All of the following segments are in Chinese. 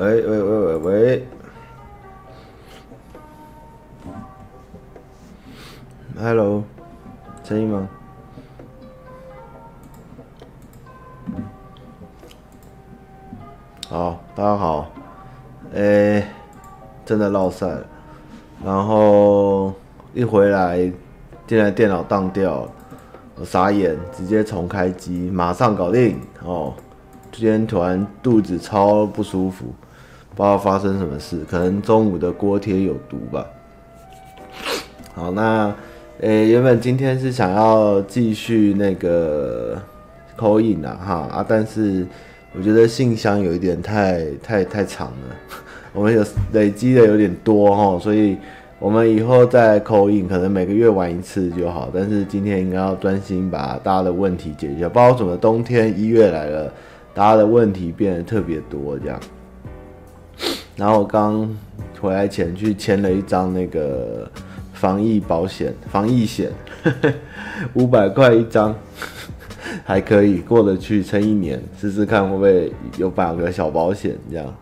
喂喂喂喂喂，Hello，声音吗？好，大家好，哎、欸，真的落赛，然后一回来，竟然电脑当掉了，我傻眼，直接重开机，马上搞定哦。今天突然肚子超不舒服，不知道发生什么事，可能中午的锅贴有毒吧。好，那诶、原本今天是想要继续那个 call in 啊，哈啊，但是我觉得信箱有一点太太太长了，我们有累积的有点多哈，所以我们以后再 call in，可能每个月玩一次就好。但是今天应该要专心把大家的问题解决一下，不知道怎么冬天一月来了。大家的问题变得特别多，这样。然后我刚回来前去签了一张那个防疫保险，防疫险，五百块一张，还可以过得去，撑一年，试试看会不会有办个小保险这样。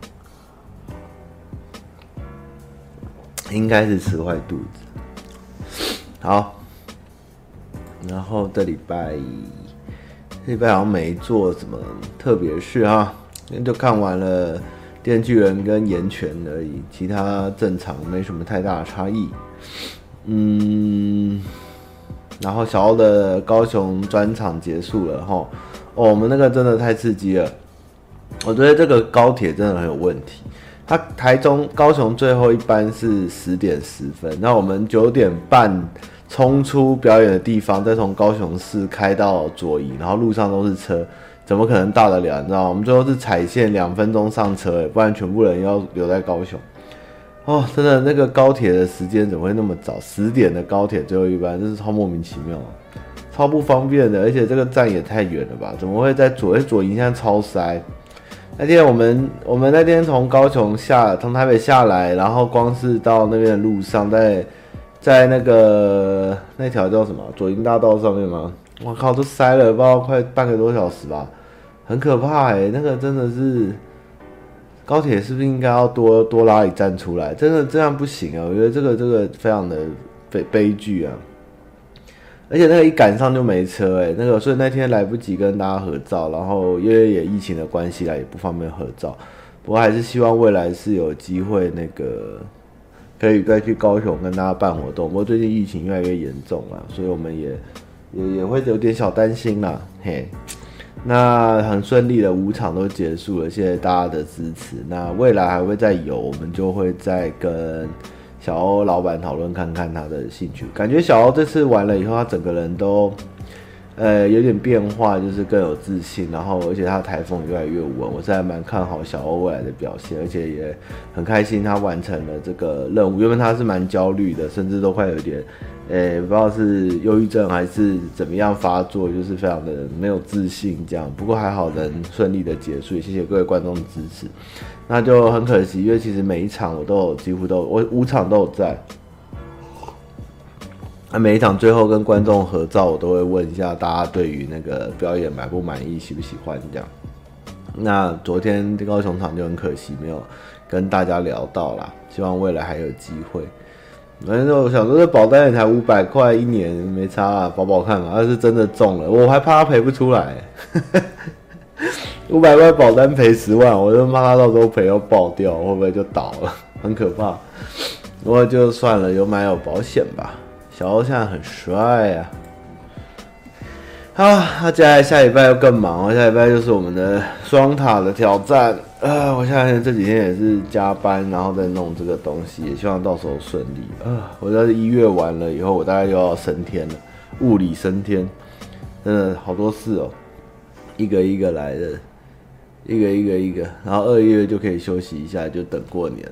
应该是吃坏肚子。好，然后这礼拜。这礼拜好像没做什么特别事哈，就看完了《电锯人》跟《岩泉》而已，其他正常，没什么太大的差异。嗯，然后小欧的高雄专场结束了哈，哦，我们那个真的太刺激了，我觉得这个高铁真的很有问题。他台中高雄最后一班是十点十分，那我们九点半。冲出表演的地方，再从高雄市开到左营，然后路上都是车，怎么可能到得了？你知道吗？我们最后是踩线，两分钟上车，不然全部人要留在高雄。哦，真的，那个高铁的时间怎么会那么早？十点的高铁最后一班，真是超莫名其妙，超不方便的，而且这个站也太远了吧？怎么会在左？左营现在超塞。那天我们我们那天从高雄下，从台北下来，然后光是到那边的路上，在。在那个那条叫什么左营大道上面吗？我靠，都塞了，不知道快半个多小时吧，很可怕哎、那个真的是高铁是不是应该要多多拉一站出来？真的这样不行啊！我觉得这个这个非常的悲悲剧啊。而且那个一赶上就没车哎、那个所以那天来不及跟大家合照，然后因为也疫情的关系啦，也不方便合照。不过还是希望未来是有机会那个。可以再去高雄跟大家办活动，不过最近疫情越来越严重了，所以我们也也也会有点小担心啦。嘿，那很顺利的五场都结束了，谢谢大家的支持。那未来还会再有，我们就会再跟小欧老板讨论看看他的兴趣。感觉小欧这次完了以后，他整个人都。呃，有点变化，就是更有自信，然后而且他台风越来越稳，我是还蛮看好小欧未来的表现，而且也很开心他完成了这个任务。原本他是蛮焦虑的，甚至都快有点，呃，不知道是忧郁症还是怎么样发作，就是非常的没有自信这样。不过还好能顺利的结束，谢谢各位观众的支持。那就很可惜，因为其实每一场我都有，几乎都我五场都有在。那每一场最后跟观众合照，我都会问一下大家对于那个表演满不满意，喜不喜欢这样。那昨天高雄场就很可惜没有跟大家聊到啦，希望未来还有机会。反正我想说这保单也才五百块一年，没差啊，保保看嘛。要是真的中了，我还怕他赔不出来。五百块保单赔十万，我就怕他到时候赔要爆掉，会不会就倒了？很可怕。不过就算了，有买有保险吧。小欧现在很帅呀！好，那接下来下礼拜又更忙了，下礼拜就是我们的双塔的挑战啊！我现在这几天也是加班，然后再弄这个东西，也希望到时候顺利啊！我在一月完了以后，我大概又要升天了，物理升天，真的好多事哦，一个一个来的，一个一个一个，然后二月就可以休息一下，就等过年。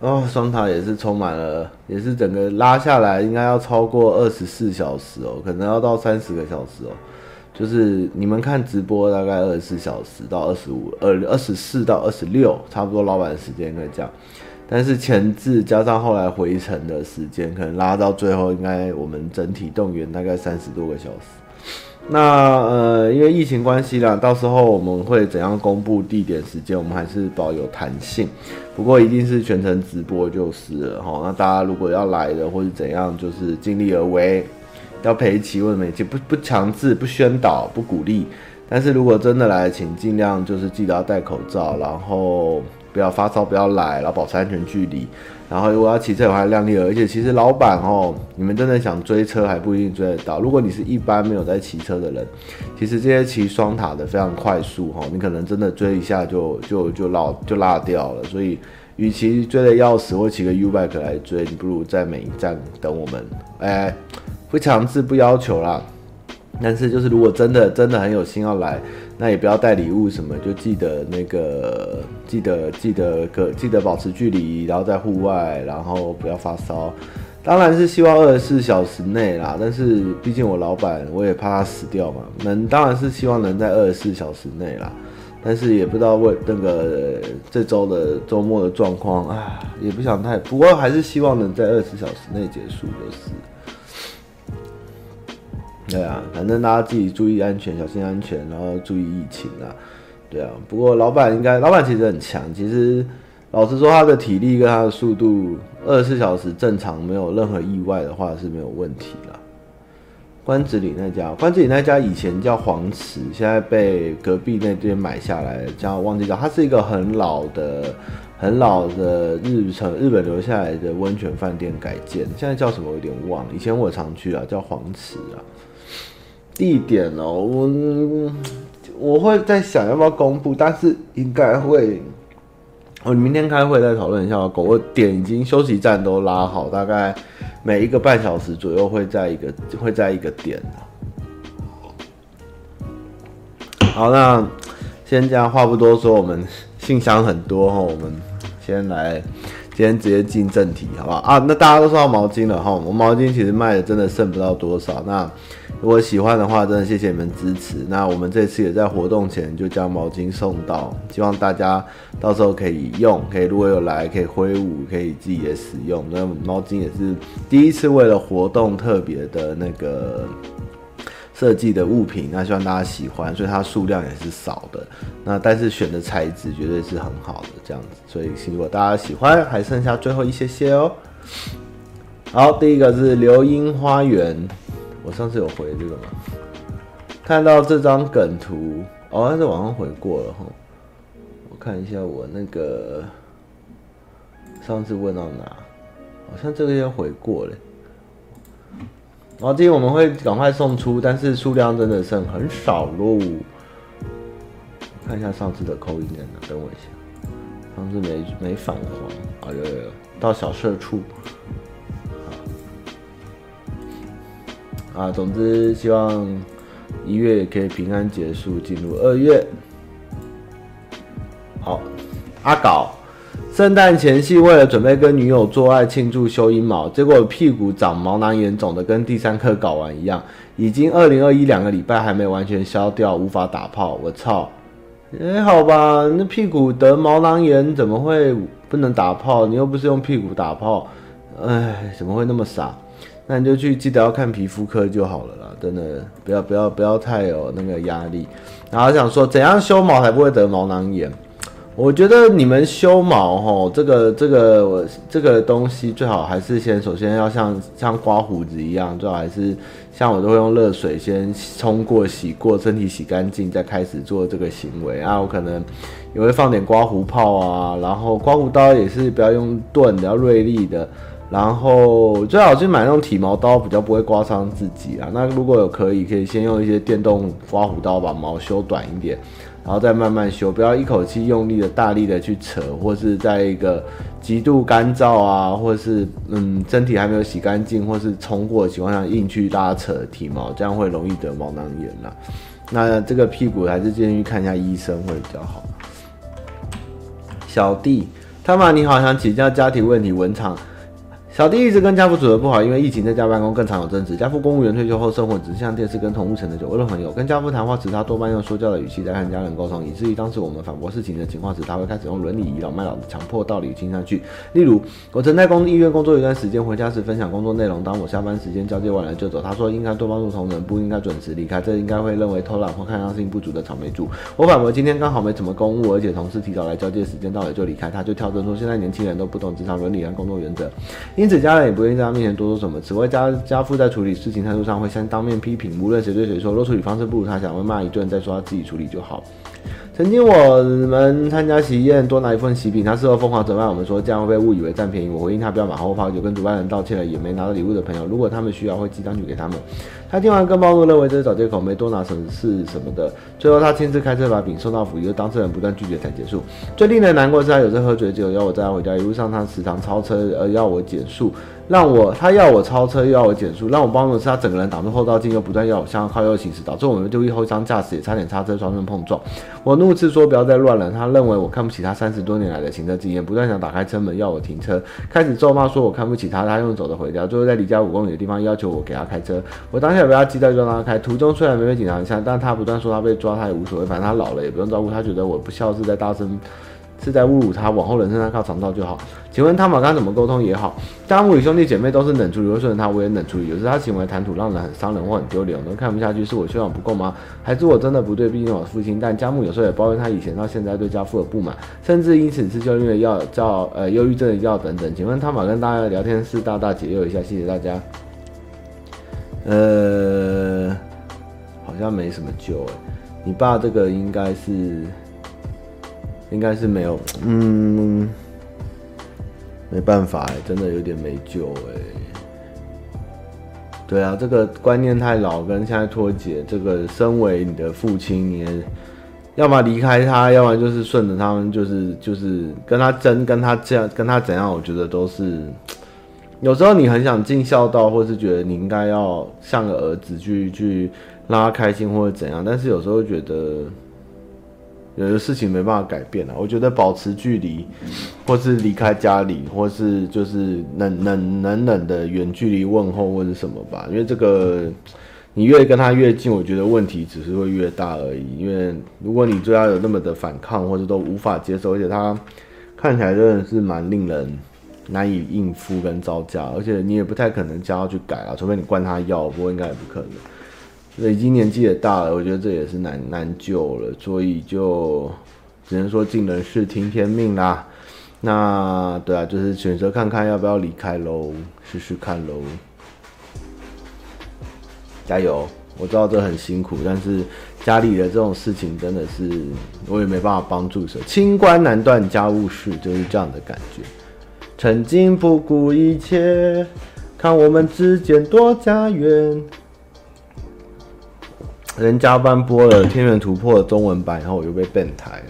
哦，双塔也是充满了，也是整个拉下来，应该要超过二十四小时哦，可能要到三十个小时哦。就是你们看直播大概二十四小时到二十五，二二十四到二十六，差不多老板时间应该这样。但是前置加上后来回程的时间，可能拉到最后，应该我们整体动员大概三十多个小时。那呃，因为疫情关系啦，到时候我们会怎样公布地点时间，我们还是保有弹性。不过一定是全程直播就是了哈。那大家如果要来的或者怎样，就是尽力而为，要陪齐或者没齐，不不强制，不宣导，不鼓励。但是如果真的来，请尽量就是记得要戴口罩，然后不要发烧，不要来，然后保持安全距离。然后如果要骑车的话，量力而为，而且其实老板哦，你们真的想追车还不一定追得到。如果你是一般没有在骑车的人，其实这些骑双塔的非常快速哈，你可能真的追一下就就就落就落掉了。所以，与其追得要死或骑个 U-bike 来追，你不如在每一站等我们。哎，不强制不要求啦，但是就是如果真的真的很有心要来。那也不要带礼物什么，就记得那个，记得记得个记得保持距离，然后在户外，然后不要发烧。当然是希望二十四小时内啦，但是毕竟我老板，我也怕他死掉嘛。能当然是希望能在二十四小时内啦，但是也不知道为那个这周的周末的状况啊，也不想太，不过还是希望能在二十四小时内结束就是。对啊，反正大家自己注意安全，小心安全，然后注意疫情啊。对啊，不过老板应该，老板其实很强。其实老实说，他的体力跟他的速度，二十四小时正常没有任何意外的话是没有问题啦。关子里那家，关子里那家以前叫黄池，现在被隔壁那边买下来，叫忘记叫。它是一个很老的、很老的日程日本留下来的温泉饭店改建，现在叫什么我有点忘了。以前我常去啊，叫黄池啊。地点哦，我我会在想要不要公布，但是应该会。我明天开会再讨论一下。狗我点已经休息站都拉好，大概每一个半小时左右会在一个会在一个点。好，那先这样话不多说，我们信箱很多哈，我们先来，今天直接进正题，好不好啊？那大家都收到毛巾了哈，我毛巾其实卖的真的剩不到多少，那。如果喜欢的话，真的谢谢你们支持。那我们这次也在活动前就将毛巾送到，希望大家到时候可以用，可以如果有来可以挥舞，可以自己也使用。那毛巾也是第一次为了活动特别的那个设计的物品，那希望大家喜欢，所以它数量也是少的。那但是选的材质绝对是很好的，这样子。所以如果大家喜欢，还剩下最后一些些哦。好，第一个是流樱花园。我上次有回这个吗？看到这张梗图哦，还是网上回过了哈。我看一下我那个上次问到哪，好像这个要回过了。然后今天我们会赶快送出，但是数量真的剩很少喽。看一下上次的扣音在哪，等我一下。上次没没返黄，啊有有有，到小社处。啊，总之希望一月也可以平安结束，进入二月。好，阿搞，圣诞前夕为了准备跟女友做爱庆祝修阴毛，结果屁股长毛囊炎，肿的跟第三颗睾丸一样，已经二零二一两个礼拜还没完全消掉，无法打炮。我操！哎、好吧，那屁股得毛囊炎怎么会不能打炮？你又不是用屁股打炮，哎，怎么会那么傻？那你就去记得要看皮肤科就好了啦，真的不要不要不要太有那个压力。然后想说怎样修毛才不会得毛囊炎？我觉得你们修毛吼，这个这个我这个东西最好还是先首先要像像刮胡子一样，最好还是像我都会用热水先冲过洗过身体洗干净再开始做这个行为啊。我可能也会放点刮胡泡啊，然后刮胡刀也是不要用钝的，要锐利的。然后最好是买那种体毛刀，比较不会刮伤自己啊。那如果有可以，可以先用一些电动刮胡刀把毛修短一点，然后再慢慢修，不要一口气用力的大力的去扯，或是在一个极度干燥啊，或是嗯身体还没有洗干净，或是冲过的情况下硬去拉扯体毛，这样会容易得毛囊炎啦。那这个屁股还是建议看一下医生会比较好。小弟，他妈你好，想请教家庭问题，文场。小弟一直跟家父处得不好，因为疫情在家办公更常有争执。家父公务员退休后生活只是像电视跟同屋城的酒窝朋友。跟家父谈话时，他多半用说教的语气在和家人沟通，以至于当时我们反驳事情的情况时，他会开始用伦理倚老卖老的强迫道理听上去。例如，我曾在公立医院工作一段时间，回家时分享工作内容。当我下班时间交接完了就走，他说应该多帮助同仁，不应该准时离开，这应该会认为偷懒或抗压性不足的草莓族。我反驳今天刚好没什么公务，而且同事提早来交接时间到了就离开，他就跳针说现在年轻人都不懂职场伦理和工作原则，因因此家人也不愿意在他面前多说什么。此外，家家父在处理事情态度上会先当面批评，无论谁对谁说，若处理方式不如他想，会骂一顿再说他自己处理就好。曾经我们参加喜宴，多拿一份喜饼，他事后疯狂责骂我们说这样会被误以为占便宜。我回应他不要马后炮，就跟主办人道歉了，也没拿到礼物的朋友，如果他们需要会寄单据给他们。他听完更暴怒，认为这是找借口，没多拿什么是什么的。最后他亲自开车把饼送到府，由当事人不断拒绝才结束。最令人难过是他有次喝醉酒要我载他回家，一路上他时常超车而要我减速。让我他要我超车又要我减速，让我帮的是他整个人挡住后照镜，又不断要我向靠右行驶，导致我们就一后一方驾驶也差点擦车双双碰撞。我怒斥说不要再乱了，他认为我看不起他三十多年来的行车经验，不断想打开车门要我停车，开始咒骂说我看不起他，他用走的回家，最后在离家五公里的地方要求我给他开车。我当下也被他激到就让他开，途中虽然没被警察拦下，但他不断说他被抓他也无所谓，反正他老了也不用照顾，他觉得我不孝是在大声。是在侮辱他，往后人生他靠长道就好。请问汤玛刚怎么沟通也好？家母与兄弟姐妹都是冷处理，有时他我也冷处理。有时他行为谈吐让人很伤人或很丢脸，我都看不下去。是我修养不够吗？还是我真的不对？毕竟我父亲。但家母有时候也抱怨他以前到现在对家父的不满，甚至因此吃就因为药叫呃忧郁症的药等等。请问汤玛跟大家聊天室大大解忧一下，谢谢大家。呃，好像没什么救。你爸这个应该是。应该是没有，嗯，没办法哎，真的有点没救哎。对啊，这个观念太老，跟现在脱节。这个身为你的父亲，你也要么离开他，要么就是顺着他们，就是就是跟他争，跟他这样，跟他怎样，我觉得都是。有时候你很想尽孝道，或是觉得你应该要像个儿子去去让他开心或者怎样，但是有时候觉得。有的事情没办法改变了，我觉得保持距离，或是离开家里，或是就是冷冷冷冷的远距离问候或者什么吧。因为这个，你越跟他越近，我觉得问题只是会越大而已。因为如果你对他有那么的反抗，或者都无法接受，而且他看起来真的是蛮令人难以应付跟招架，而且你也不太可能叫他去改啊，除非你灌他药，不过应该也不可能。已经年纪也大了，我觉得这也是难难救了，所以就只能说尽人事听天命啦。那对啊，就是选择看看要不要离开喽，试试看喽。加油！我知道这很辛苦，但是家里的这种事情真的是我也没办法帮助谁。清官难断家务事，就是这样的感觉。曾经不顾一切，看我们之间多家园。人加班播了《天元突破》中文版，然后我又被 ban 台了。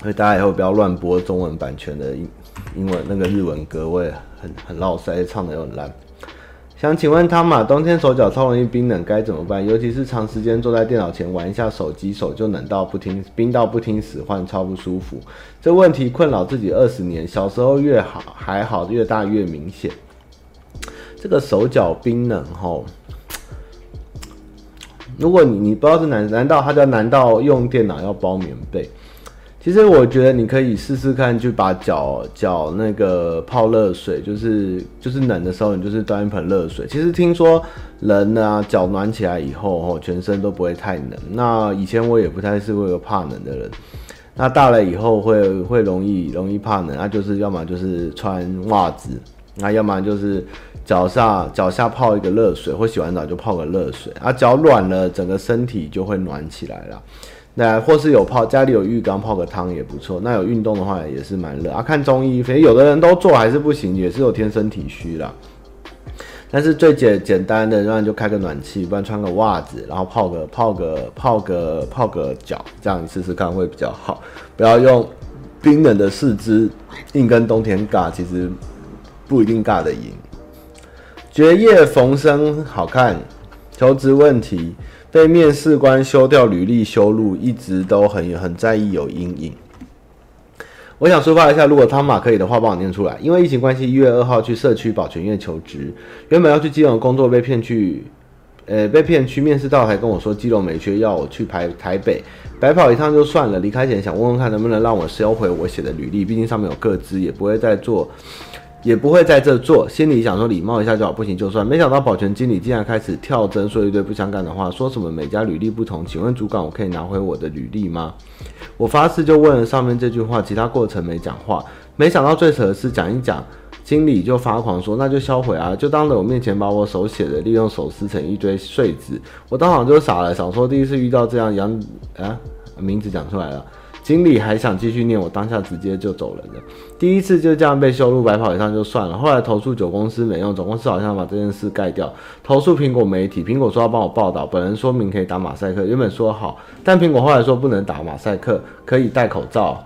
所以大家以后不要乱播中文版权的英英文那个日文歌，我也很很绕塞，唱的又很烂。想请问汤玛，冬天手脚超容易冰冷，该怎么办？尤其是长时间坐在电脑前玩一下手机，手就冷到不听，冰到不听使唤，超不舒服。这问题困扰自己二十年，小时候越好还好，越大越明显。这个手脚冰冷吼。如果你你不知道是难，难道他叫难道用电脑要包棉被？其实我觉得你可以试试看，就把脚脚那个泡热水，就是就是冷的时候，你就是端一盆热水。其实听说人啊，脚暖起来以后，吼，全身都不会太冷。那以前我也不太是会有怕冷的人，那大了以后会会容易容易怕冷，那就是要么就是穿袜子，那要么就是。脚下脚下泡一个热水，或洗完澡就泡个热水，啊，脚软了，整个身体就会暖起来了。那或是有泡家里有浴缸泡个汤也不错。那有运动的话也是蛮热啊。看中医，反正有的人都做还是不行，也是有天生体虚啦。但是最简简单的，那就开个暖气，不然穿个袜子，然后泡个泡个泡个泡个脚，这样你试试看会比较好。不要用冰冷的四肢，硬跟冬天尬，其实不一定尬得赢。绝业逢生好看，求职问题被面试官修掉履历修路，一直都很很在意有阴影。我想抒发一下，如果汤马可以的话，帮我念出来。因为疫情关系，一月二号去社区保全院求职，原本要去基隆工作，被骗去，呃，被骗去面试到，还跟我说基隆没缺，要我去排台北，白跑一趟就算了。离开前想问问看，能不能让我销毁我写的履历，毕竟上面有个资，也不会再做。也不会在这做，心里想说礼貌一下就好，不行就算。没想到保全经理竟然开始跳针，说一堆不相干的话，说什么每家履历不同，请问主管，我可以拿回我的履历吗？我发誓就问了上面这句话，其他过程没讲话。没想到最扯的是讲一讲，经理就发狂说那就销毁啊，就当着我面前把我手写的利用手撕成一堆碎纸。我当场就傻了，想说第一次遇到这样杨啊，名字讲出来了。经理还想继续念，我当下直接就走人了。第一次就这样被羞辱，白跑一趟就算了。后来投诉九公司没用，总公司好像把这件事盖掉。投诉苹果媒体，苹果说要帮我报道，本人说明可以打马赛克，原本说好，但苹果后来说不能打马赛克，可以戴口罩，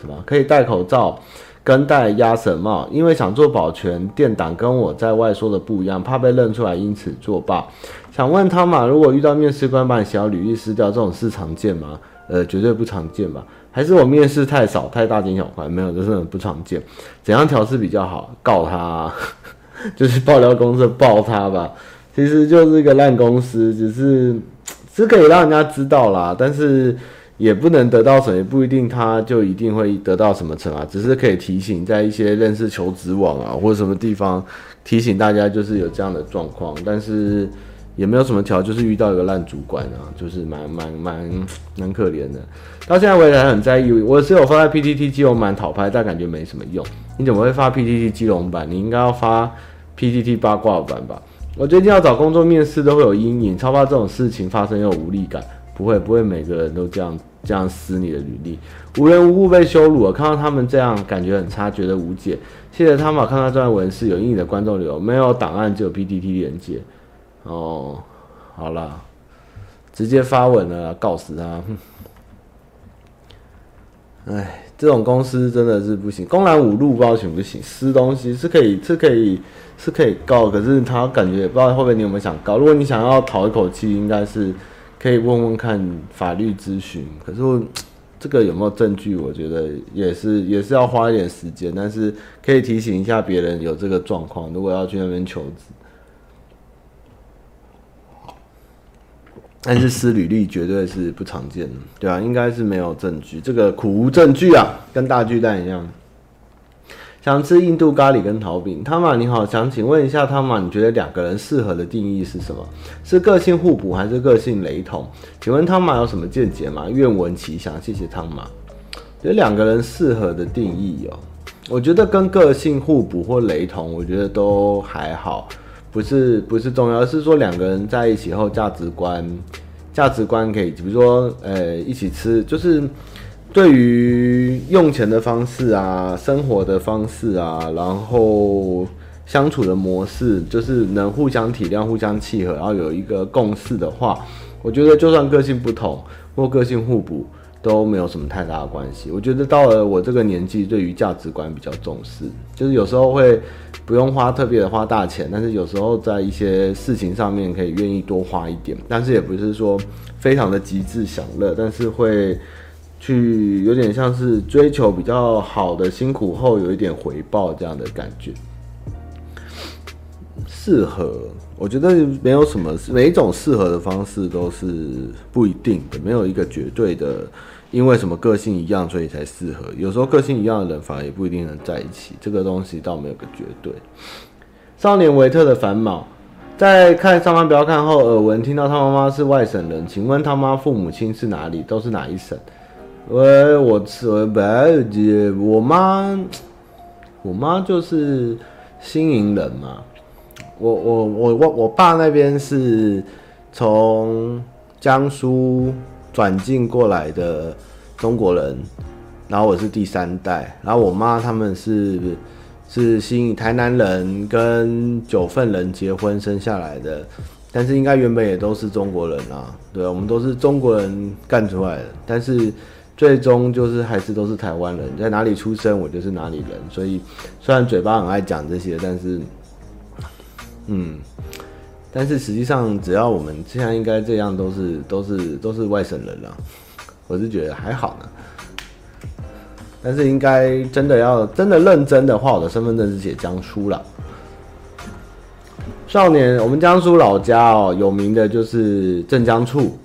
什么？可以戴口罩跟戴鸭舌帽，因为想做保全店长，跟我在外说的不一样，怕被认出来，因此作罢。想问汤玛，如果遇到面试官把你写履历撕掉，这种事常见吗？呃，绝对不常见吧？还是我面试太少，太大惊小怪？没有，就是很不常见。怎样调试比较好？告他，就是爆料公司爆他吧。其实就是一个烂公司，只是是可以让人家知道啦，但是也不能得到什么，也不一定他就一定会得到什么成啊，只是可以提醒在一些认识求职网啊或者什么地方提醒大家，就是有这样的状况，但是。也没有什么调，就是遇到一个烂主管啊，就是蛮蛮蛮蛮可怜的。到现在我也还很在意，我是有发在 PTT 基隆版讨拍，但感觉没什么用。你怎么会发 PTT 基隆版？你应该要发 PTT 八卦版吧？我最近要找工作面试都会有阴影，超怕这种事情发生又有无力感。不会不会，每个人都这样这样撕你的履历，无缘无故被羞辱了，看到他们这样感觉很差，觉得无解。谢谢他们看到这段文字有阴影的观众流，没有档案只有 PTT 连接。哦，好了，直接发文了，告死他！哎，这种公司真的是不行，公然侮辱不知道行不行，撕东西是可以，是可以，是可以告，可是他感觉也不知道后面你有没有想告？如果你想要讨一口气，应该是可以问问看法律咨询。可是这个有没有证据？我觉得也是，也是要花一点时间，但是可以提醒一下别人有这个状况，如果要去那边求职。但是撕履历绝对是不常见的，对啊，应该是没有证据，这个苦无证据啊，跟大巨蛋一样。想吃印度咖喱跟桃饼，汤玛你好，想请问一下汤玛，你觉得两个人适合的定义是什么？是个性互补还是个性雷同？请问汤玛有什么见解吗？愿闻其详，谢谢汤玛。觉得两个人适合的定义哦，我觉得跟个性互补或雷同，我觉得都还好。不是不是重要，而是说两个人在一起后价值观，价值观可以，比如说呃一起吃，就是对于用钱的方式啊，生活的方式啊，然后相处的模式，就是能互相体谅、互相契合，然后有一个共识的话，我觉得就算个性不同或个性互补。都没有什么太大的关系。我觉得到了我这个年纪，对于价值观比较重视，就是有时候会不用花特别的花大钱，但是有时候在一些事情上面可以愿意多花一点，但是也不是说非常的极致享乐，但是会去有点像是追求比较好的辛苦后有一点回报这样的感觉。适合，我觉得没有什么，每一种适合的方式都是不一定的，没有一个绝对的。因为什么个性一样，所以才适合。有时候个性一样的人，反而也不一定能在一起。这个东西倒没有个绝对。少年维特的烦恼，在看上班不要看后，耳闻听到他妈妈是外省人，请问他妈父母亲是哪里？都是哪一省？喂，我我白姐，我妈，我妈就是新营人嘛。我我我我我爸那边是从江苏。转进过来的中国人，然后我是第三代，然后我妈他们是是新台南人跟九份人结婚生下来的，但是应该原本也都是中国人啊，对，我们都是中国人干出来的，但是最终就是还是都是台湾人，在哪里出生我就是哪里人，所以虽然嘴巴很爱讲这些，但是嗯。但是实际上，只要我们现在应该这样，都是都是都是外省人了。我是觉得还好呢。但是应该真的要真的认真的话，我的身份证是写江苏了。少年，我们江苏老家哦，有名的就是镇江醋，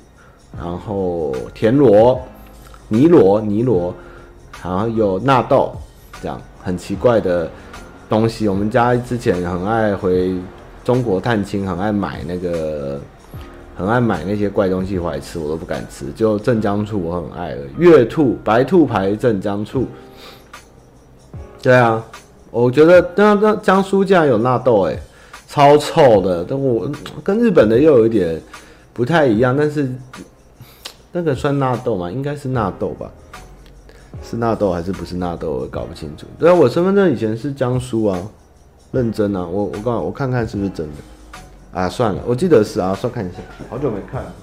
然后田螺、泥螺、泥螺，然后有纳豆，这样很奇怪的东西。我们家之前很爱回中国探亲，很爱买那个，很爱买那些怪东西回来吃，我都不敢吃。就镇江醋我很爱了，月兔、白兔牌镇江醋。对啊，我觉得那那江苏竟然有纳豆哎、超臭的，但我跟日本的又有一点不太一样，但是那个算纳豆吗？应该是纳豆吧？是纳豆还是不是纳豆？我搞不清楚。对啊，我身份证以前是江苏啊，认真啊，我我刚我看看是不是真的啊？算了，我记得是啊，算看一下，好久没看了。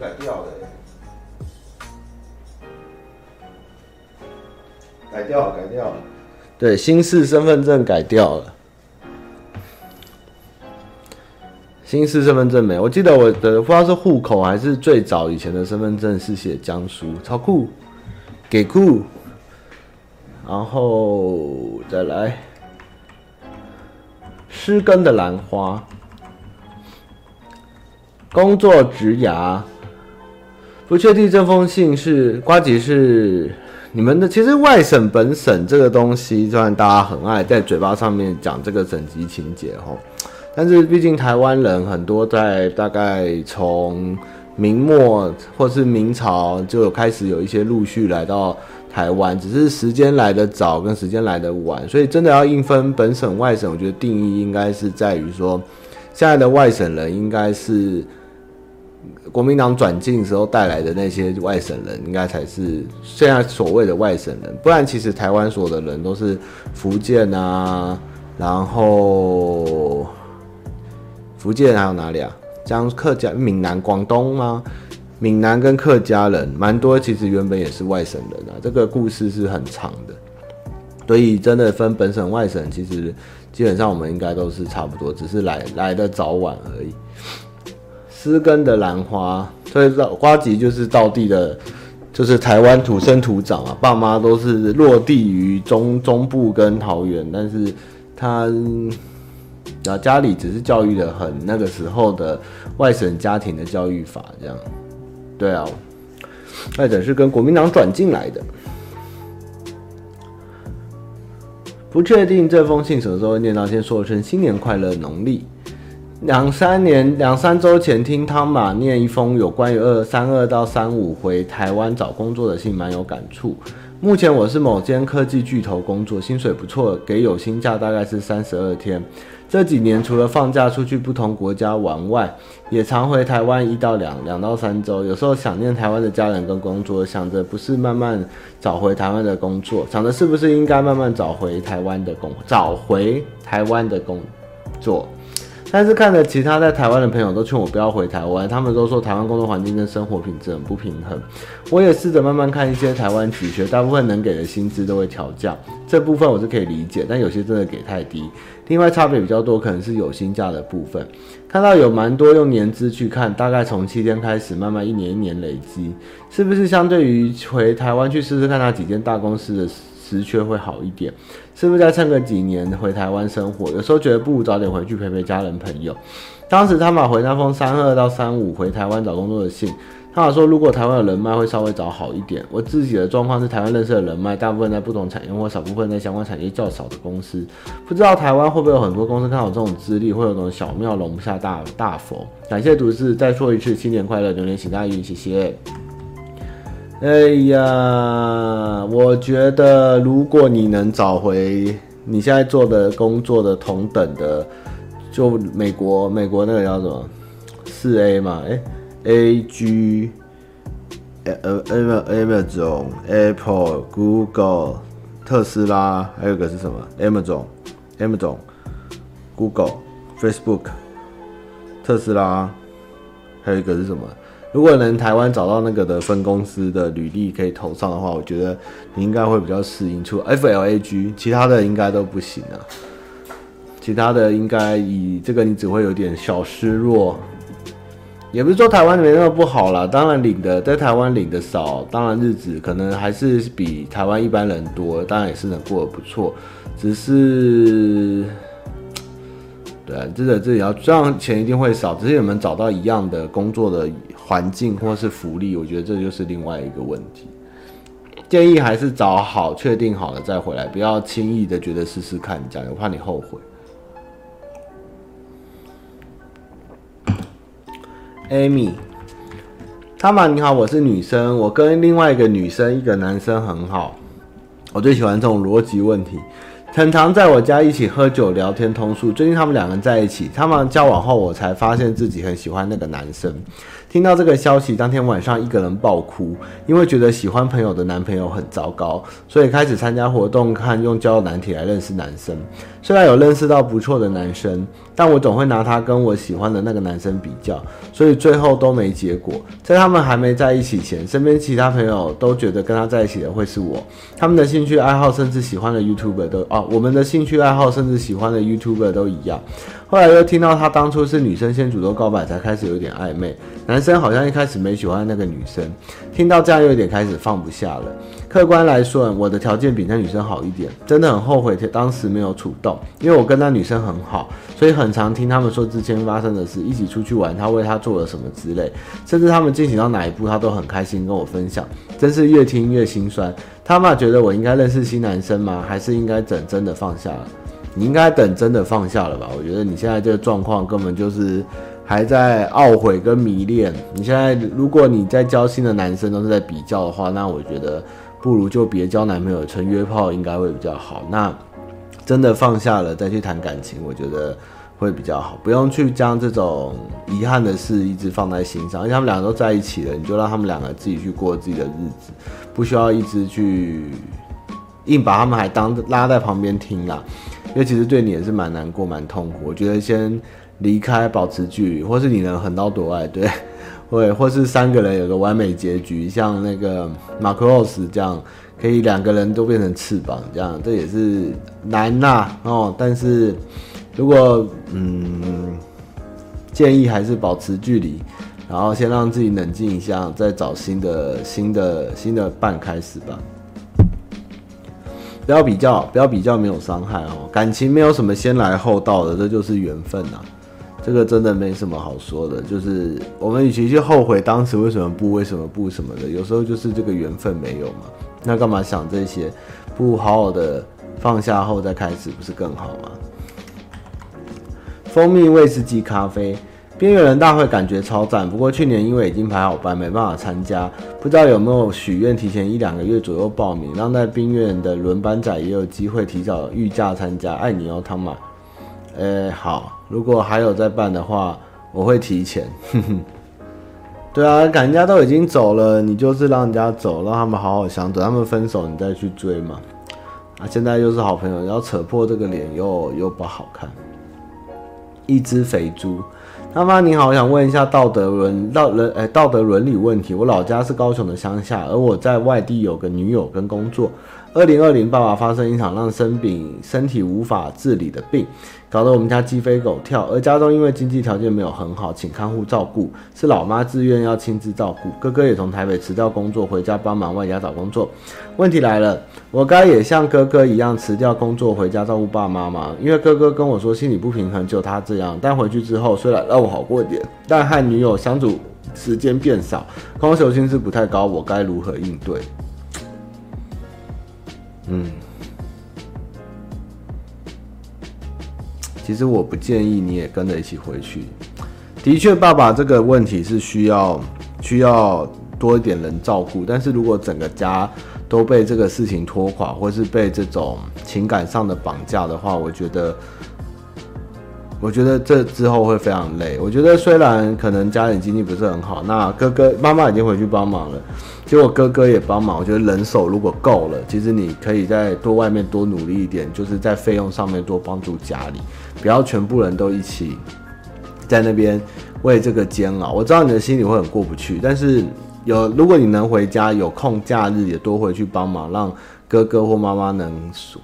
改掉了，改掉了，改掉了。对，新式身份证改掉了。新式身份证没，我记得我的不知道是户口还是最早以前的身份证是写江苏，超酷，给酷。然后再来，失根的兰花，工作职涯。不确定这封信是瓜吉是你们的，其实外省本省这个东西，虽然大家很爱在嘴巴上面讲这个省级情节吼，但是毕竟台湾人很多在大概从明末或是明朝就有开始有一些陆续来到台湾，只是时间来得早跟时间来得晚，所以真的要硬分本省外省，我觉得定义应该是在于说，现在的外省人应该是。国民党转进时候带来的那些外省人，应该才是现在所谓的外省人。不然，其实台湾所有的人都是福建啊，然后福建还有哪里啊？江客家、闽南、广东吗？闽南跟客家人蛮多，其实原本也是外省人啊。这个故事是很长的，所以真的分本省外省，其实基本上我们应该都是差不多，只是来来的早晚而已。失根的兰花，所以花吉就是道地的，就是台湾土生土长啊，爸妈都是落地于中中部跟桃园，但是他啊家里只是教育的很那个时候的外省家庭的教育法这样，对啊，外省是跟国民党转进来的，不确定这封信什么时候念到，先说声新年快乐，农历。两三年两三周前，听汤马念一封有关于二三二到三五回台湾找工作的信，蛮有感触。目前我是某间科技巨头工作，薪水不错，给有薪假大概是三十二天。这几年除了放假出去不同国家玩外，也常回台湾一到两两到三周。有时候想念台湾的家人跟工作，想着不是慢慢找回台湾的工作，想着是不是应该慢慢找回台湾的工找回台湾的工作。但是看着其他在台湾的朋友都劝我不要回台湾，他们都说台湾工作环境跟生活品质很不平衡。我也试着慢慢看一些台湾企学，大部分能给的薪资都会调降，这部分我是可以理解，但有些真的给太低。另外差别比较多，可能是有薪假的部分，看到有蛮多用年资去看，大概从七天开始，慢慢一年一年累积，是不是相对于回台湾去试试看那几间大公司的职缺会好一点？是不是再撑个几年回台湾生活？有时候觉得不如早点回去陪陪家人朋友。当时他们回那封三二到三五回台湾找工作的信，他们说如果台湾有人脉会稍微找好一点。我自己的状况是台湾认识的人脉大部分在不同产业或少部分在相关产业较少的公司。不知道台湾会不会有很多公司看好这种资历，会有种小庙容不下大大佛。感谢读字，再说一次新年快乐，牛年行大运，谢谢。哎呀，我觉得如果你能找回你现在做的工作的同等的，就美国美国那个叫什么四 A 嘛，哎，A G，呃呃，Amazon、Apple、Google、特斯拉，还有一个是什么？Amazon、Amazon、Google、Facebook、特斯拉，还有一个是什么？如果能台湾找到那个的分公司的履历可以投上的话，我觉得你应该会比较适应出 FLAG，其他的应该都不行啊。其他的应该以这个你只会有点小失落。也不是说台湾没那么不好啦，当然领的在台湾领的少，当然日子可能还是比台湾一般人多，当然也是能过得不错，只是，对，这个这也要这样钱一定会少，只是有没有找到一样的工作的环境或是福利，我觉得这就是另外一个问题。建议还是找好、确定好了再回来，不要轻易的觉得试试看，这样我怕你后悔。Amy，他们你好，我是女生，我跟另外一个女生、一个男生很好。我最喜欢这种逻辑问题。很常在我家一起喝酒、聊天、通宿。最近他们两个人在一起，他们交往后，我才发现自己很喜欢那个男生。听到这个消息，当天晚上一个人爆哭，因为觉得喜欢朋友的男朋友很糟糕，所以开始参加活动，看用交友难题来认识男生。虽然有认识到不错的男生，但我总会拿他跟我喜欢的那个男生比较，所以最后都没结果。在他们还没在一起前，身边其他朋友都觉得跟他在一起的会是我。他们的兴趣爱好甚至喜欢的 YouTuber 都哦，我们的兴趣爱好甚至喜欢的 YouTuber 都一样。后来又听到他当初是女生先主动告白，才开始有点暧昧。男生好像一开始没喜欢那个女生，听到这样又有点开始放不下了。客观来说，我的条件比那女生好一点，真的很后悔当时没有主动，因为我跟那女生很好，所以很常听他们说之前发生的事，一起出去玩，他为她做了什么之类，甚至他们进行到哪一步，他都很开心跟我分享，真是越听越心酸。他妈觉得我应该认识新男生吗？还是应该整真的放下了？你应该等真的放下了吧？我觉得你现在这个状况根本就是还在懊悔跟迷恋。你现在如果你在交新的男生都是在比较的话，那我觉得不如就别交男朋友，纯约炮应该会比较好。那真的放下了再去谈感情，我觉得会比较好。不用去将这种遗憾的事一直放在心上。而且他们两个都在一起了，你就让他们两个自己去过自己的日子，不需要一直去硬把他们还当拉在旁边听啊。因为其实对你也是蛮难过、蛮痛苦。我觉得先离开，保持距离，或是你能横刀夺爱，对，或或是三个人有个完美结局，像那个马克斯这样，可以两个人都变成翅膀，这样这也是难呐、哦。但是如果嗯，建议还是保持距离，然后先让自己冷静一下，再找新的新的新的伴开始吧。不要比较，不要比较，没有伤害哦。感情没有什么先来后到的，这就是缘分呐。这个真的没什么好说的，就是我们与其去后悔当时为什么不，为什么不什么的，有时候就是这个缘分没有嘛。那干嘛想这些？不好好的放下后再开始，不是更好吗？蜂蜜威士忌咖啡。边缘人大会感觉超赞，不过去年因为已经排好班，没办法参加。不知道有没有许愿提前一两个月左右报名，让在边缘的轮班仔也有机会提早预假参加。爱你哦，汤马。诶，好，如果还有在办的话，我会提前。哼哼。对啊，赶人家都已经走了，你就是让人家走，让他们好好相处。他们分手，你再去追嘛。啊，现在又是好朋友，要扯破这个脸又又不好看。一只肥猪。他妈你好，我想问一下道德伦道人哎道德伦理问题。我老家是高雄的乡下，而我在外地有个女友跟工作。二零二零，爸爸发生一场让生病、身体无法自理的病，搞得我们家鸡飞狗跳。而家中因为经济条件没有很好，请看护照顾，是老妈自愿要亲自照顾。哥哥也从台北辞掉工作回家帮忙外加找工作。问题来了，我该也像哥哥一样辞掉工作回家照顾爸妈吗？因为哥哥跟我说心理不平衡，就他这样。但回去之后虽然让我好过点，但和女友相处时间变少，空手心是不太高。我该如何应对？嗯，其实我不建议你也跟着一起回去。的确，爸爸这个问题是需要需要多一点人照顾，但是如果整个家都被这个事情拖垮，或是被这种情感上的绑架的话，我觉得。我觉得这之后会非常累。我觉得虽然可能家里经济不是很好，那哥哥妈妈已经回去帮忙了，结果哥哥也帮忙。我觉得人手如果够了，其实你可以再多外面多努力一点，就是在费用上面多帮助家里，不要全部人都一起在那边为这个煎熬。我知道你的心里会很过不去，但是有如果你能回家，有空假日也多回去帮忙，让哥哥或妈妈能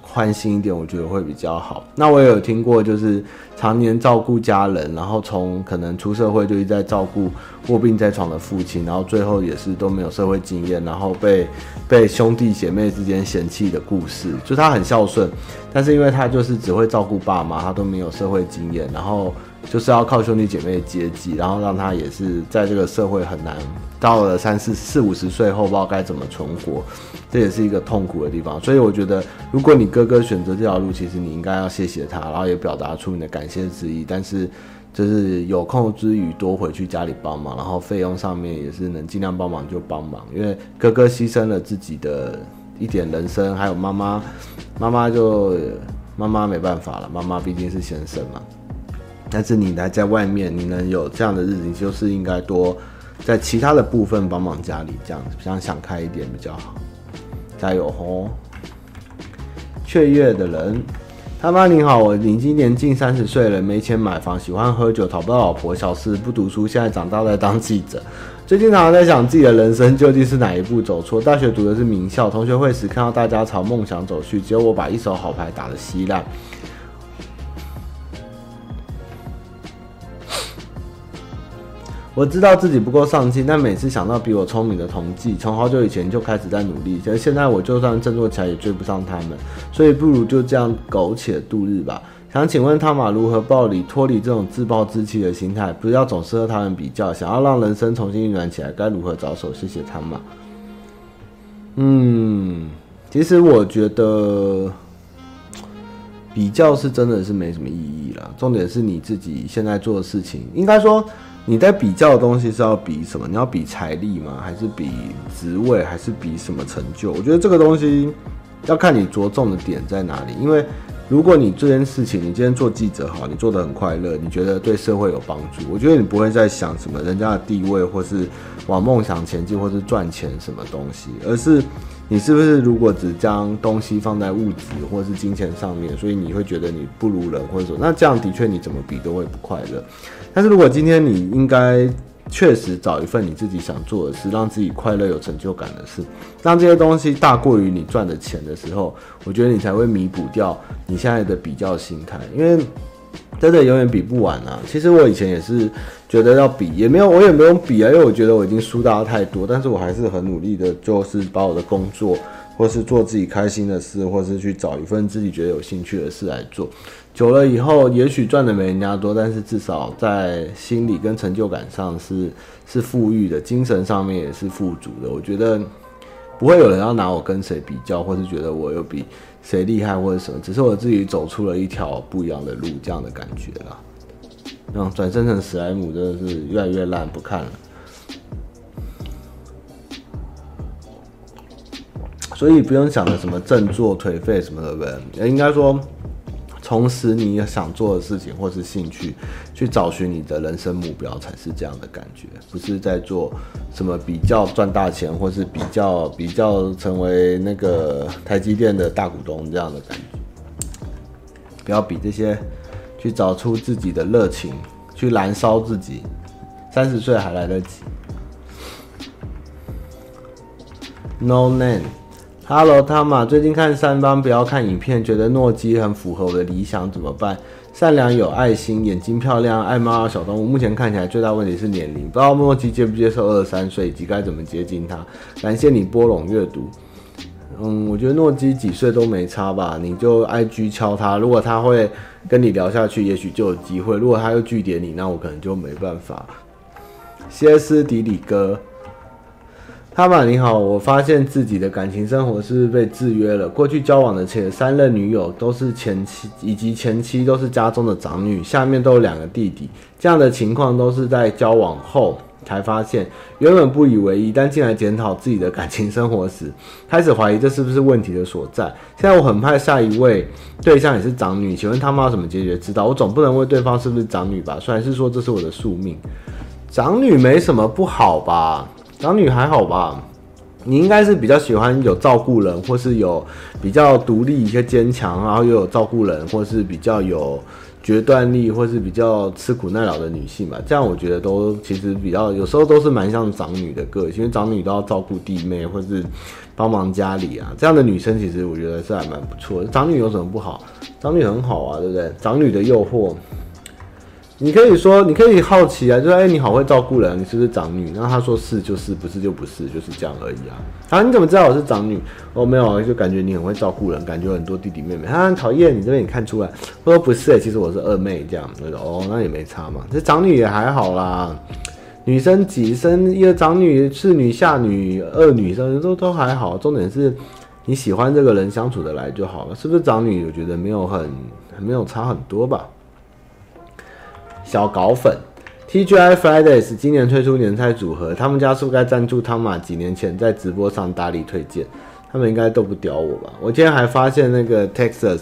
宽心一点，我觉得会比较好。那我也有听过，就是常年照顾家人，然后从可能出社会就一直在照顾卧病在床的父亲，然后最后也是都没有社会经验，然后被被兄弟姐妹之间嫌弃的故事。就他很孝顺，但是因为他就是只会照顾爸妈，他都没有社会经验，然后。就是要靠兄弟姐妹接济，然后让他也是在这个社会很难，到了三四四五十岁后不知道该怎么存活，这也是一个痛苦的地方。所以我觉得，如果你哥哥选择这条路，其实你应该要谢谢他，然后也表达出你的感谢之意。但是就是有空之余多回去家里帮忙，然后费用上面也是能尽量帮忙就帮忙，因为哥哥牺牲了自己的一点人生，还有妈妈，妈妈就妈妈没办法了，妈妈毕竟是先生嘛。但是你来在外面，你能有这样的日子，你就是应该多在其他的部分帮忙家里，这样想想开一点比较好。加油吼！雀跃的人，他妈你好，我已经年近三十岁了，没钱买房，喜欢喝酒，讨不到老婆，小时不读书，现在长大在当记者。最近常常在想自己的人生究竟是哪一步走错？大学读的是名校，同学会时看到大家朝梦想走去，只有我把一手好牌打得稀烂。我知道自己不够上进，但每次想到比我聪明的同济，从好久以前就开始在努力，其实现在我就算振作起来也追不上他们，所以不如就这样苟且度日吧。想请问汤马如何暴离脱离这种自暴自弃的心态？不要总是和他人比较，想要让人生重新运转起来，该如何着手？谢谢汤马。嗯，其实我觉得比较是真的是没什么意义了。重点是你自己现在做的事情，应该说。你在比较的东西是要比什么？你要比财力吗？还是比职位？还是比什么成就？我觉得这个东西要看你着重的点在哪里。因为如果你这件事情，你今天做记者好，你做得很快乐，你觉得对社会有帮助，我觉得你不会再想什么人家的地位，或是往梦想前进，或是赚钱什么东西，而是。你是不是如果只将东西放在物质或是金钱上面，所以你会觉得你不如人，或者说那这样的确你怎么比都会不快乐。但是如果今天你应该确实找一份你自己想做的事，让自己快乐有成就感的事，让这些东西大过于你赚的钱的时候，我觉得你才会弥补掉你现在的比较心态，因为。真的永远比不完啊！其实我以前也是觉得要比，也没有，我也没有比啊，因为我觉得我已经输大太多。但是我还是很努力的，就是把我的工作，或是做自己开心的事，或是去找一份自己觉得有兴趣的事来做。久了以后，也许赚的没人家多，但是至少在心理跟成就感上是是富裕的，精神上面也是富足的。我觉得不会有人要拿我跟谁比较，或是觉得我有比。谁厉害或者什么，只是我自己走出了一条不一样的路，这样的感觉啦。嗯，转生成史莱姆真的是越来越烂，不看了。所以不用想着什么振作、颓废什么的人，应该说。重拾你想做的事情或是兴趣，去找寻你的人生目标，才是这样的感觉，不是在做什么比较赚大钱，或是比较比较成为那个台积电的大股东这样的感觉。不要比这些，去找出自己的热情，去燃烧自己。三十岁还来得及。No name。Hello，汤玛，最近看三班不要看影片，觉得诺基很符合我的理想，怎么办？善良有爱心，眼睛漂亮，爱猫小动物。目前看起来最大问题是年龄，不知道诺基接不接受二十三岁，以及该怎么接近他。感谢你拨冗阅读。嗯，我觉得诺基几岁都没差吧，你就 IG 敲他，如果他会跟你聊下去，也许就有机会；如果他又拒点你，那我可能就没办法。歇斯底里哥。汤玛你好，我发现自己的感情生活是被制约了。过去交往的前三任女友都是前妻，以及前妻都是家中的长女，下面都有两个弟弟。这样的情况都是在交往后才发现，原本不以为意，但进来检讨自己的感情生活时，开始怀疑这是不是问题的所在。现在我很怕下一位对象也是长女，请问汤玛有什么解决之道？我总不能问对方是不是长女吧？虽然是说这是我的宿命，长女没什么不好吧？长女还好吧？你应该是比较喜欢有照顾人，或是有比较独立一些坚强，然后又有照顾人，或是比较有决断力或是比较吃苦耐劳的女性吧，这样我觉得都其实比较有时候都是蛮像长女的个性，因为长女都要照顾弟妹或是帮忙家里啊，这样的女生其实我觉得是还蛮不错的。长女有什么不好？长女很好啊，对不对？长女的诱惑。你可以说，你可以好奇啊，就说，哎、你好会照顾人，你是不是长女？然后他说是，就是，不是就不是，就是这样而已啊。啊，你怎么知道我是长女？哦，没有，就感觉你很会照顾人，感觉很多弟弟妹妹。他很讨厌你这边，你看出来。我说不是、欸，其实我是二妹这样。我说哦，那也没差嘛。这长女也还好啦，女生几生一个长女、次女、下女、二女生都都还好。重点是你喜欢这个人相处得来就好了，是不是长女？我觉得没有很没有差很多吧。小搞粉，TGI Fridays 今年推出年菜组合，他们家是不是该赞助汤玛？几年前在直播上大力推荐，他们应该都不屌我吧？我今天还发现那个 Texas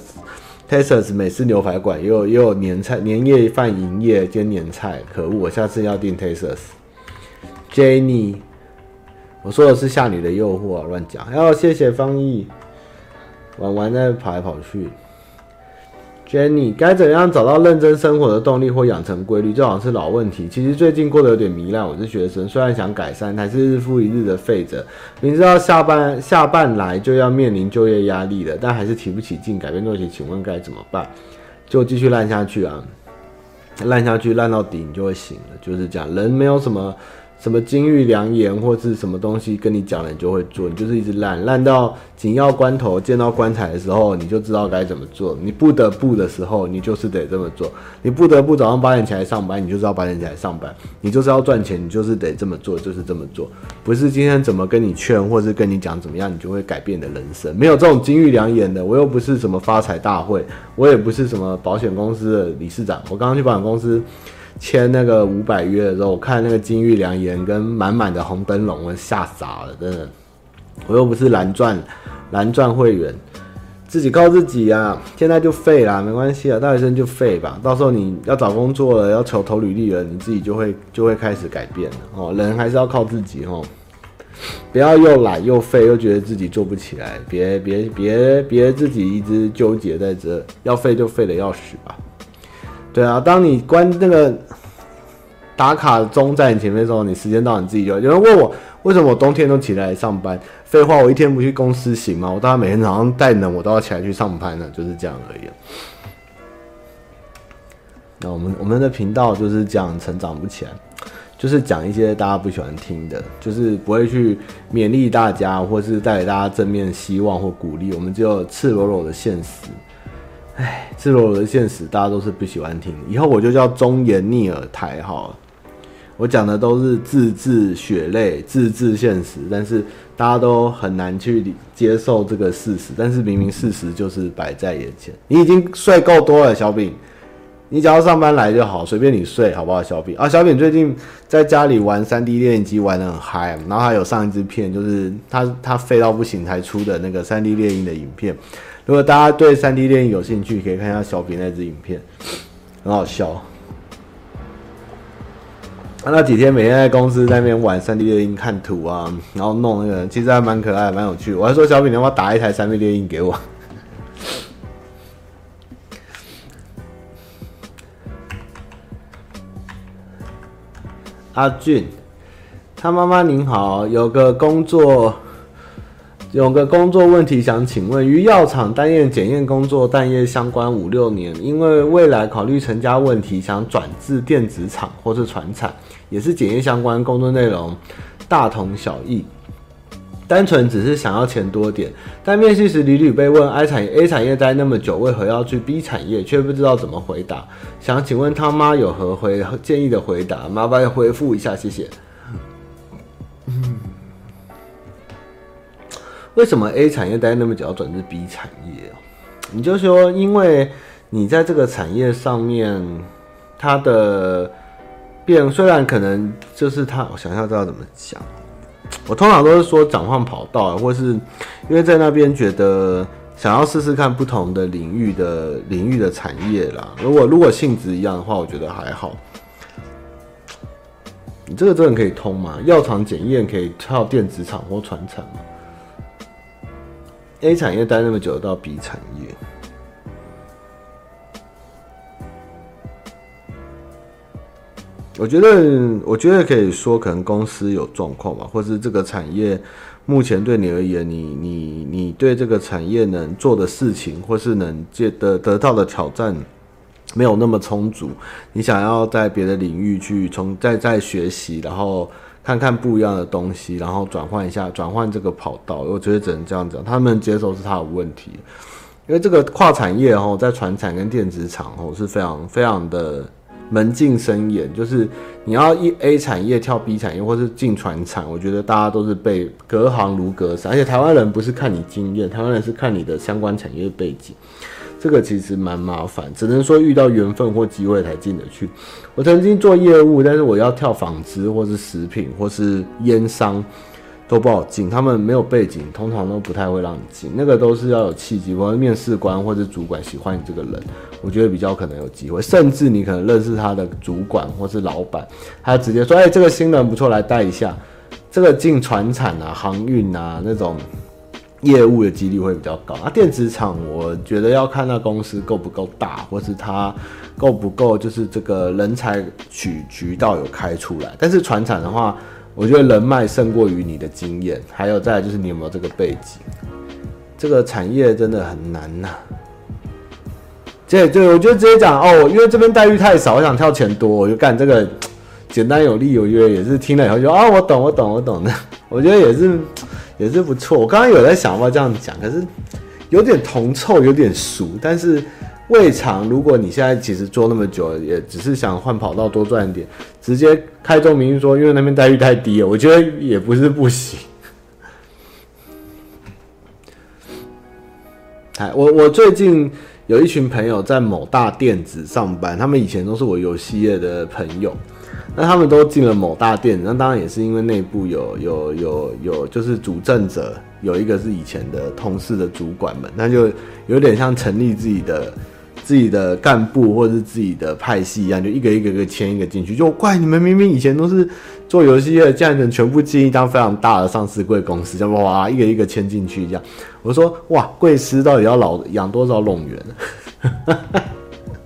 Texas 美式牛排馆也有也有年菜年夜饭营业兼年菜，可恶！我下次要订 Texas。Jenny，我说的是夏女的诱惑，乱讲。要谢谢方毅，玩玩在跑来跑去。姐，你该怎样找到认真生活的动力或养成规律？这好像是老问题。其实最近过得有点糜烂。我是学生，虽然想改善，还是日复一日的废着。明知道下半下半来就要面临就业压力了，但还是提不起劲改变作息。请问该怎么办？就继续烂下去啊！烂下去，烂到底，你就会醒了。就是这样，人没有什么。什么金玉良言或是什么东西跟你讲了，你就会做。你就是一直烂烂到紧要关头，见到棺材的时候，你就知道该怎么做。你不得不的时候，你就是得这么做。你不得不早上八点起来上班，你就知道八点起来上班。你就是要赚钱，你就是得这么做，就是这么做。不是今天怎么跟你劝，或是跟你讲怎么样，你就会改变你的人生。没有这种金玉良言的。我又不是什么发财大会，我也不是什么保险公司的理事长。我刚刚去保险公司。签那个五百约的时候，我看那个金玉良言跟满满的红灯笼，我吓傻了，真的。我又不是蓝钻蓝钻会员，自己靠自己啊！现在就废啦，没关系啊，大学生就废吧。到时候你要找工作了，要求投履历了，你自己就会就会开始改变了哦。人还是要靠自己哦，不要又懒又废，又觉得自己做不起来，别别别别自己一直纠结在这，要废就废得要死吧。对啊，当你关那个打卡钟在你前面的时候，你时间到你自己就。有人问我为什么我冬天都起来上班？废话，我一天不去公司行吗？我当然每天早上带冷，我都要起来去上班呢，就是这样而已。那我们我们的频道就是讲成长不起来，就是讲一些大家不喜欢听的，就是不会去勉励大家，或是带给大家正面希望或鼓励。我们只有赤裸裸的现实。唉，赤裸裸的现实，大家都是不喜欢听。以后我就叫忠言逆耳台哈。我讲的都是字字血泪、字字现实，但是大家都很难去接受这个事实。但是明明事实就是摆在眼前。你已经睡够多了，小饼，你只要上班来就好，随便你睡，好不好，小饼啊？小饼最近在家里玩 3D 电影机，玩得很嗨。然后还有上一支片，就是他他废到不行才出的那个 3D 猎鹰的影片。如果大家对 3D 电影有兴趣，可以看一下小饼那支影片，很好笑。啊，那几天每天在公司在那边玩 3D 列印，看图啊，然后弄那个，其实还蛮可爱，蛮有趣。我还说小品，你要不要打一台 3D 列印给我？阿俊，他妈妈您好，有个工作。有个工作问题想请问：与药厂担任检验工作，但业相关五六年，因为未来考虑成家问题，想转至电子厂或是船产，也是检验相关，工作内容大同小异，单纯只是想要钱多点。但面试时屡屡被问 A 产 A 产业待那么久，为何要去 B 产业，却不知道怎么回答。想请问他妈有何回建议的回答？麻烦回复一下，谢谢。为什么 A 产业待那么久要转至 B 产业？你就说，因为你在这个产业上面，它的变虽然可能就是它，我想一下知道怎么讲。我通常都是说转换跑道，或是因为在那边觉得想要试试看不同的领域的领域的产业啦。如果如果性质一样的话，我觉得还好。你这个真的可以通吗？药厂检验可以跳电子厂或传产吗 A 产业待那么久，到 B 产业。我觉得，我觉得可以说，可能公司有状况吧，或是这个产业目前对你而言，你你你对这个产业能做的事情，或是能借得得到的挑战没有那么充足。你想要在别的领域去从再再学习，然后。看看不一样的东西，然后转换一下，转换这个跑道。我觉得只能这样讲，他们接受是他的问题，因为这个跨产业哦，在船产跟电子厂哦是非常非常的。门禁森严，就是你要一 A 产业跳 B 产业，或是进船产，我觉得大家都是被隔行如隔山。而且台湾人不是看你经验，台湾人是看你的相关产业背景，这个其实蛮麻烦，只能说遇到缘分或机会才进得去。我曾经做业务，但是我要跳纺织或是食品或是烟商。都不好进，他们没有背景，通常都不太会让你进。那个都是要有契机，或者面试官或者主管喜欢你这个人，我觉得比较可能有机会。甚至你可能认识他的主管或是老板，他直接说：“哎、这个新人不错，来带一下。”这个进船产啊、航运啊那种业务的几率会比较高。啊，电子厂我觉得要看那公司够不够大，或是他够不够，就是这个人才取渠道有开出来。但是传产的话，我觉得人脉胜过于你的经验，还有再就是你有没有这个背景。这个产业真的很难呐、啊。这对，我就直接讲哦，因为这边待遇太少，我想跳钱多，我就干这个简单有力有约，也是听了以后就啊，我懂我懂我懂的，我觉得也是也是不错。我刚刚有在想要这样讲，可是有点铜臭，有点俗，但是。未尝，如果你现在其实做那么久，也只是想换跑道多赚点，直接开宗明义说，因为那边待遇太低了，我觉得也不是不行。哎，我我最近有一群朋友在某大电子上班，他们以前都是我游戏业的朋友，那他们都进了某大店，那当然也是因为内部有有有有，就是主政者有一个是以前的同事的主管们，那就有点像成立自己的。自己的干部或者是自己的派系一样，就一个一个一个签一个进去，就怪你们明明以前都是做游戏的，这样子全部进一张非常大的上市贵公司，这样哇一个一个签进去这样。我说哇，贵司到底要老养多少冗员？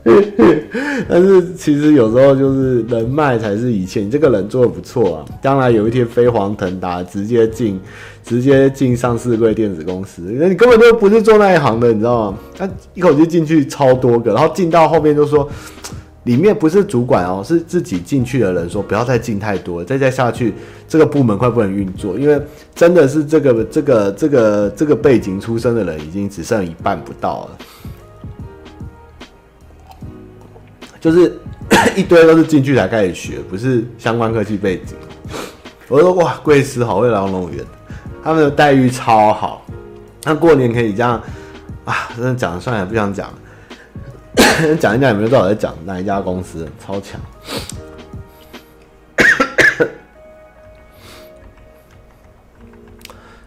但是其实有时候就是人脉才是一切，你这个人做的不错啊，将来有一天飞黄腾达，直接进。直接进上市柜电子公司，那你根本都不是做那一行的，你知道吗？他一口气进去超多个，然后进到后面就说，里面不是主管哦，是自己进去的人说不要再进太多，再再下去这个部门快不能运作，因为真的是这个这个这个这个背景出身的人已经只剩一半不到了，就是 一堆都是进去才开始学，不是相关科技背景。我说哇，贵司好会捞龙源。他们的待遇超好，那过年可以这样啊！真的讲算了，不想讲了。讲一讲，也没有知道我在讲哪一家公司，超强。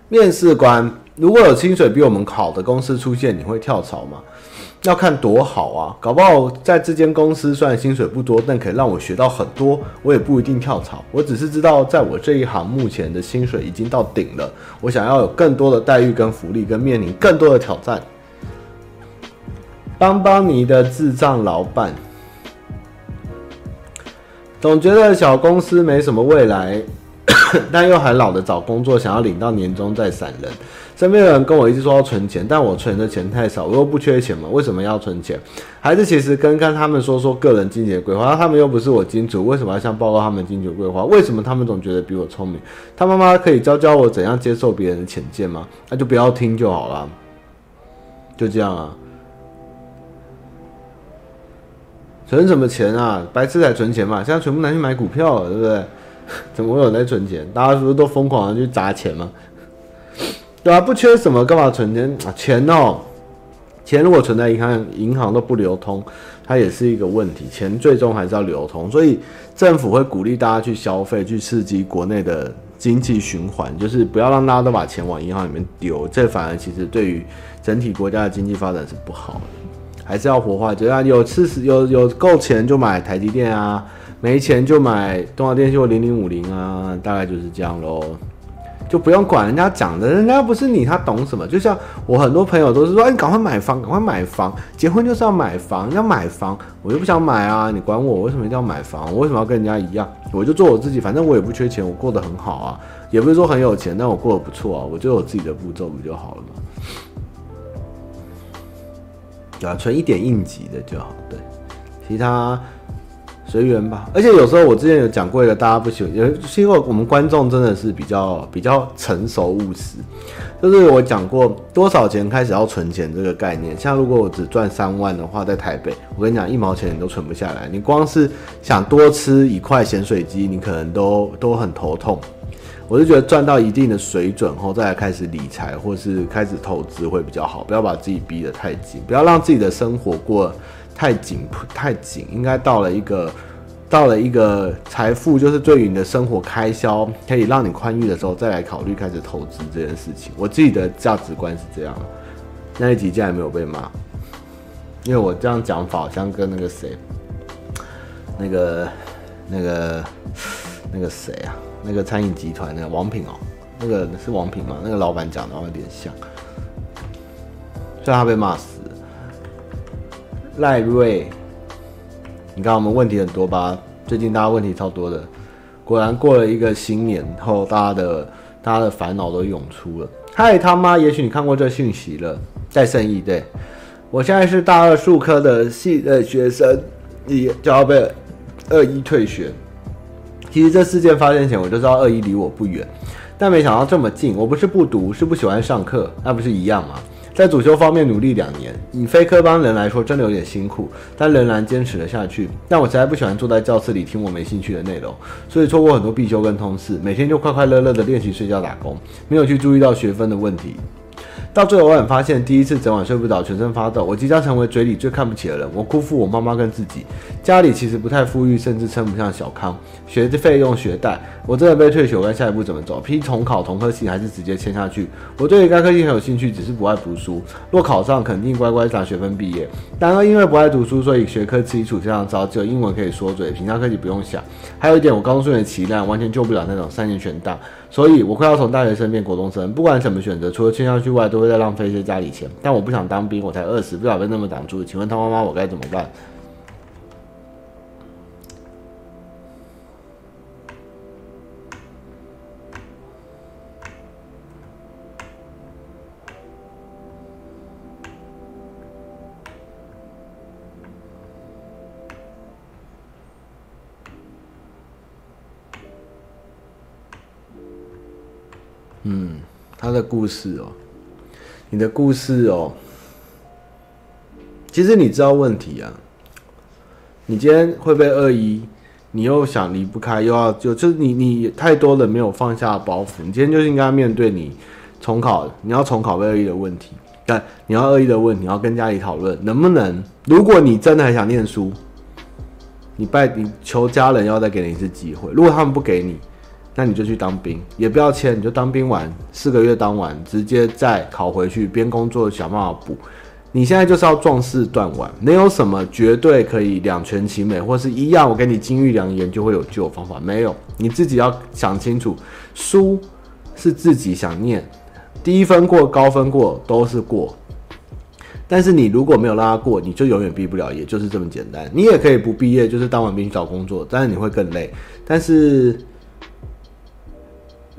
面试官，如果有薪水比我们好的公司出现，你会跳槽吗？要看多好啊，搞不好在这间公司虽然薪水不多，但可以让我学到很多，我也不一定跳槽。我只是知道，在我这一行目前的薪水已经到顶了，我想要有更多的待遇跟福利，跟面临更多的挑战。帮帮你的智障老板，总觉得小公司没什么未来，但又很老的找工作，想要领到年终再闪人。身边的人跟我一直说要存钱，但我存的钱太少，我又不缺钱嘛，为什么要存钱？还是其实跟跟他们说说个人经济的规划，他们又不是我金主，为什么要向报告他们经济规划？为什么他们总觉得比我聪明？他妈妈可以教教我怎样接受别人的浅见吗？那就不要听就好了，就这样啊。存什么钱啊？白痴才存钱嘛！现在全部拿去买股票了，对不对？怎么会有人在存钱？大家是不是都疯狂的去砸钱吗？对啊，不缺什么，干嘛存钱啊？钱哦，钱如果存在银行，银行都不流通，它也是一个问题。钱最终还是要流通，所以政府会鼓励大家去消费，去刺激国内的经济循环，就是不要让大家都把钱往银行里面丢，这反而其实对于整体国家的经济发展是不好的。还是要活化，就像有事实有有够钱就买台积电啊，没钱就买东华电信或零零五零啊，大概就是这样喽。就不用管人家讲的，人家不是你，他懂什么？就像我很多朋友都是说，哎，你赶快买房，赶快买房，结婚就是要买房，要买房，我就不想买啊，你管我，为什么一定要买房？我为什么要跟人家一样？我就做我自己，反正我也不缺钱，我过得很好啊，也不是说很有钱，但我过得不错啊，我就有自己的步骤不就好了吗？对啊，存一点应急的就好，对，其他。随缘吧，而且有时候我之前有讲过一个大家不喜欢，因为因为我们观众真的是比较比较成熟务实，就是我讲过多少钱开始要存钱这个概念。像如果我只赚三万的话，在台北，我跟你讲一毛钱你都存不下来，你光是想多吃一块咸水鸡，你可能都都很头痛。我就觉得赚到一定的水准后，再来开始理财或是开始投资会比较好，不要把自己逼得太紧，不要让自己的生活过。太紧太紧，应该到了一个到了一个财富，就是对于你的生活开销可以让你宽裕的时候，再来考虑开始投资这件事情。我自己的价值观是这样。那一集竟然没有被骂，因为我这样讲法好像跟那个谁，那个那个那个谁啊，那个餐饮集团那个王品哦，那个是王品吗？那个老板讲的话有点像，所以他被骂死。赖瑞，你看我们问题很多吧？最近大家问题超多的，果然过了一个新年后，大家的大家的烦恼都涌出了。嗨，他妈！也许你看过这讯息了。戴胜义，对，我现在是大二数科的系的学生，也就要被二一退学。其实这事件发生前，我就知道二一离我不远，但没想到这么近。我不是不读，是不喜欢上课，那不是一样吗？在主修方面努力两年，以非科班人来说，真的有点辛苦，但仍然坚持了下去。但我实在不喜欢坐在教室里听我没兴趣的内容，所以错过很多必修跟通识，每天就快快乐乐的练习、睡觉、打工，没有去注意到学分的问题。到最后，我很发现，第一次整晚睡不着，全身发抖，我即将成为嘴里最看不起的人。我辜负我妈妈跟自己。家里其实不太富裕，甚至称不上小康。学费用学贷，我真的被退学，我该下一步怎么走？批重考同科系，还是直接签下去？我对于该科系很有兴趣，只是不爱读书。若考上，肯定乖乖拿学分毕业。然而因为不爱读书，所以学科基础非常糟，只有英文可以说嘴，其他科系不用想。还有一点，我高中生期待完全救不了那种三年全大。所以，我快要从大学生变国中生，不管怎么选择，除了签下去外，都会在浪费一些家里钱。但我不想当兵，我才二十，不想被那么挡住。请问汤妈妈，我该怎么办？嗯，他的故事哦，你的故事哦，其实你知道问题啊。你今天会被恶意，你又想离不开，又要就就是你你太多的没有放下包袱。你今天就应该面对你重考，你要重考被恶意的问题，但你要恶意的问题，你要跟家里讨论能不能。如果你真的很想念书，你拜你求家人要再给你一次机会。如果他们不给你。那你就去当兵，也不要签，你就当兵完四个月当完，直接再考回去边工作想办法补。你现在就是要壮士断腕，没有什么绝对可以两全其美，或是一样我给你金玉良言就会有救方法，没有，你自己要想清楚。书是自己想念，低分过高分过都是过，但是你如果没有拉过，你就永远毕不了业，就是这么简单。你也可以不毕业，就是当完兵去找工作，但是你会更累，但是。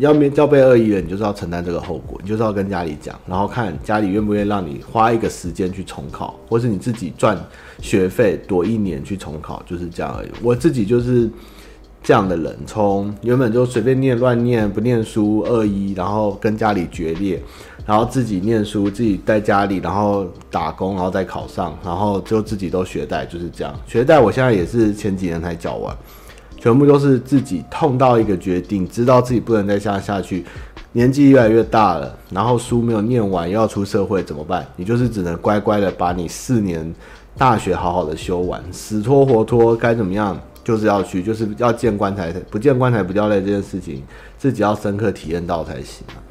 要面要被恶意了，你就是要承担这个后果，你就是要跟家里讲，然后看家里愿不愿意让你花一个时间去重考，或是你自己赚学费躲一年去重考，就是这样而已。我自己就是这样的人，从原本就随便念乱念不念书二一，然后跟家里决裂，然后自己念书自己在家里，然后打工，然后再考上，然后就自己都学贷，就是这样。学贷我现在也是前几年才缴完。全部都是自己痛到一个决定，知道自己不能再下下去，年纪越来越大了，然后书没有念完，又要出社会怎么办？你就是只能乖乖的把你四年大学好好的修完，死拖活拖该怎么样，就是要去，就是要见棺材，不见棺材不掉泪这件事情，自己要深刻体验到才行啊。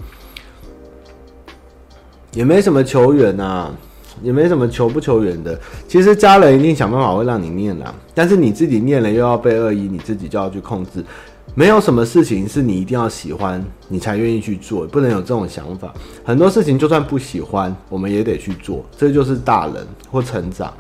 也没什么球员呐，也没什么求不求缘的。其实家人一定想办法会让你念啦，但是你自己念了又要被恶意，你自己就要去控制。没有什么事情是你一定要喜欢你才愿意去做，不能有这种想法。很多事情就算不喜欢，我们也得去做，这就是大人或成长。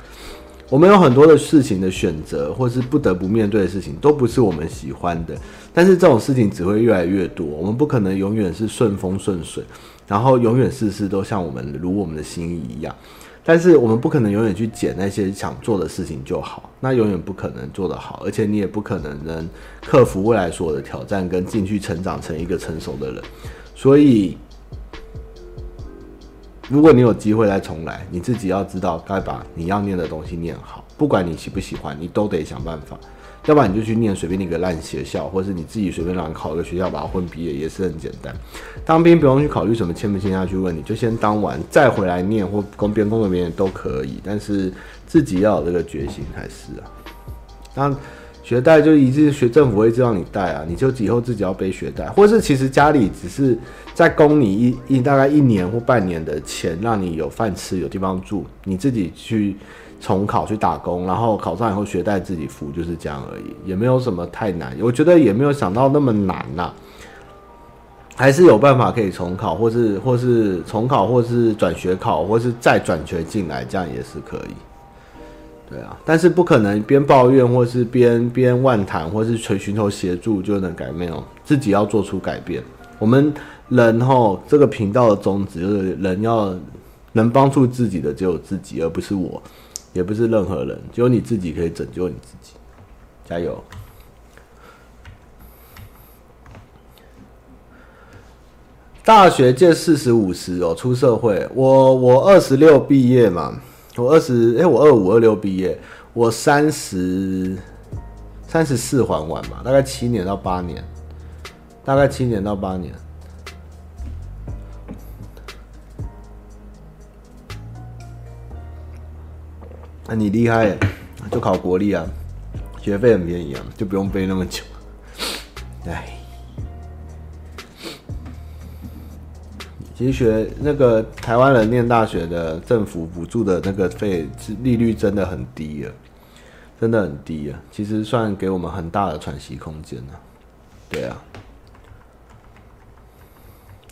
我们有很多的事情的选择，或是不得不面对的事情，都不是我们喜欢的。但是这种事情只会越来越多，我们不可能永远是顺风顺水，然后永远事事都像我们如我们的心意一样。但是我们不可能永远去捡那些想做的事情就好，那永远不可能做得好，而且你也不可能能克服未来所有的挑战，跟进去成长成一个成熟的人。所以，如果你有机会再重来，你自己要知道该把你要念的东西念好，不管你喜不喜欢，你都得想办法。要不然你就去念随便那个烂学校，或是你自己随便乱考个学校把它混毕业，也是很简单。当兵不用去考虑什么签不签下去问题，就先当完再回来念或工边工作边都可以，但是自己要有这个决心才是啊。那学贷就一直学政府会一直让你贷啊，你就以后自己要背学贷，或是其实家里只是在供你一一大概一年或半年的钱，让你有饭吃有地方住，你自己去。重考去打工，然后考上以后学贷自己付，就是这样而已，也没有什么太难。我觉得也没有想到那么难呐、啊，还是有办法可以重考，或是或是重考，或是转学考，或是再转学进来，这样也是可以。对啊，但是不可能边抱怨或是边边万谈，或是寻寻求协助就能改变哦，自己要做出改变。我们人吼这个频道的宗旨就是人要能帮助自己的只有自己，而不是我。也不是任何人，只有你自己可以拯救你自己，加油！大学借四十五十哦，出社会，我我二十六毕业嘛，我二十哎，我二五二六毕业，我三十三十四还完嘛，大概七年到八年，大概七年到八年。那、你厉害，就考国立啊，学费很便宜啊，就不用背那么久。哎，其实学那个台湾人念大学的政府补助的那个费，利率真的很低啊，真的很低啊。其实算给我们很大的喘息空间呢。对啊，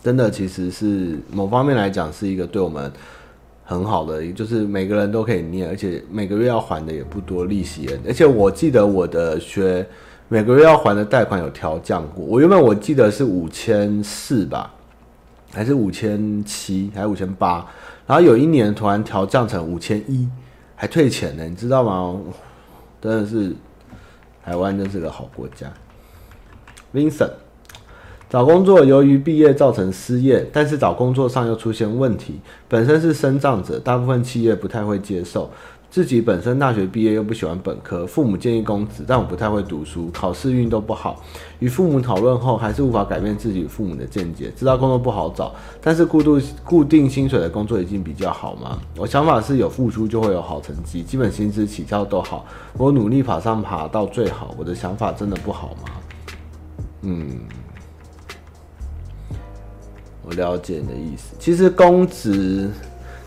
真的其实是某方面来讲是一个对我们。很好的，就是每个人都可以念，而且每个月要还的也不多，利息也。而且我记得我的学每个月要还的贷款有调降过，我原本我记得是五千四吧，还是五千七，还是五千八，然后有一年突然调降成五千一，还退钱呢，你知道吗？真的是台湾真是个好国家，Vincent。找工作，由于毕业造成失业，但是找工作上又出现问题。本身是生障者，大部分企业不太会接受。自己本身大学毕业又不喜欢本科，父母建议公职，但我不太会读书，考试运都不好。与父母讨论后，还是无法改变自己父母的见解。知道工作不好找，但是固定固定薪水的工作已经比较好吗？我想法是有付出就会有好成绩，基本薪资起跳都好。我努力爬上爬到最好，我的想法真的不好吗？嗯。我了解你的意思，其实公职，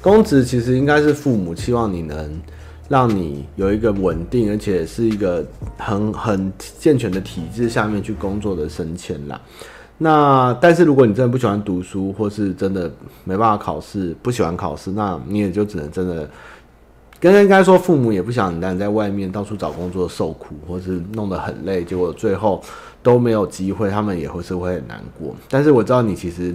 公职其实应该是父母期望你能让你有一个稳定，而且是一个很很健全的体制下面去工作的升迁啦。那但是如果你真的不喜欢读书，或是真的没办法考试，不喜欢考试，那你也就只能真的，跟应该说父母也不想你让你在外面到处找工作受苦，或是弄得很累，结果最后都没有机会，他们也会是会很难过。但是我知道你其实。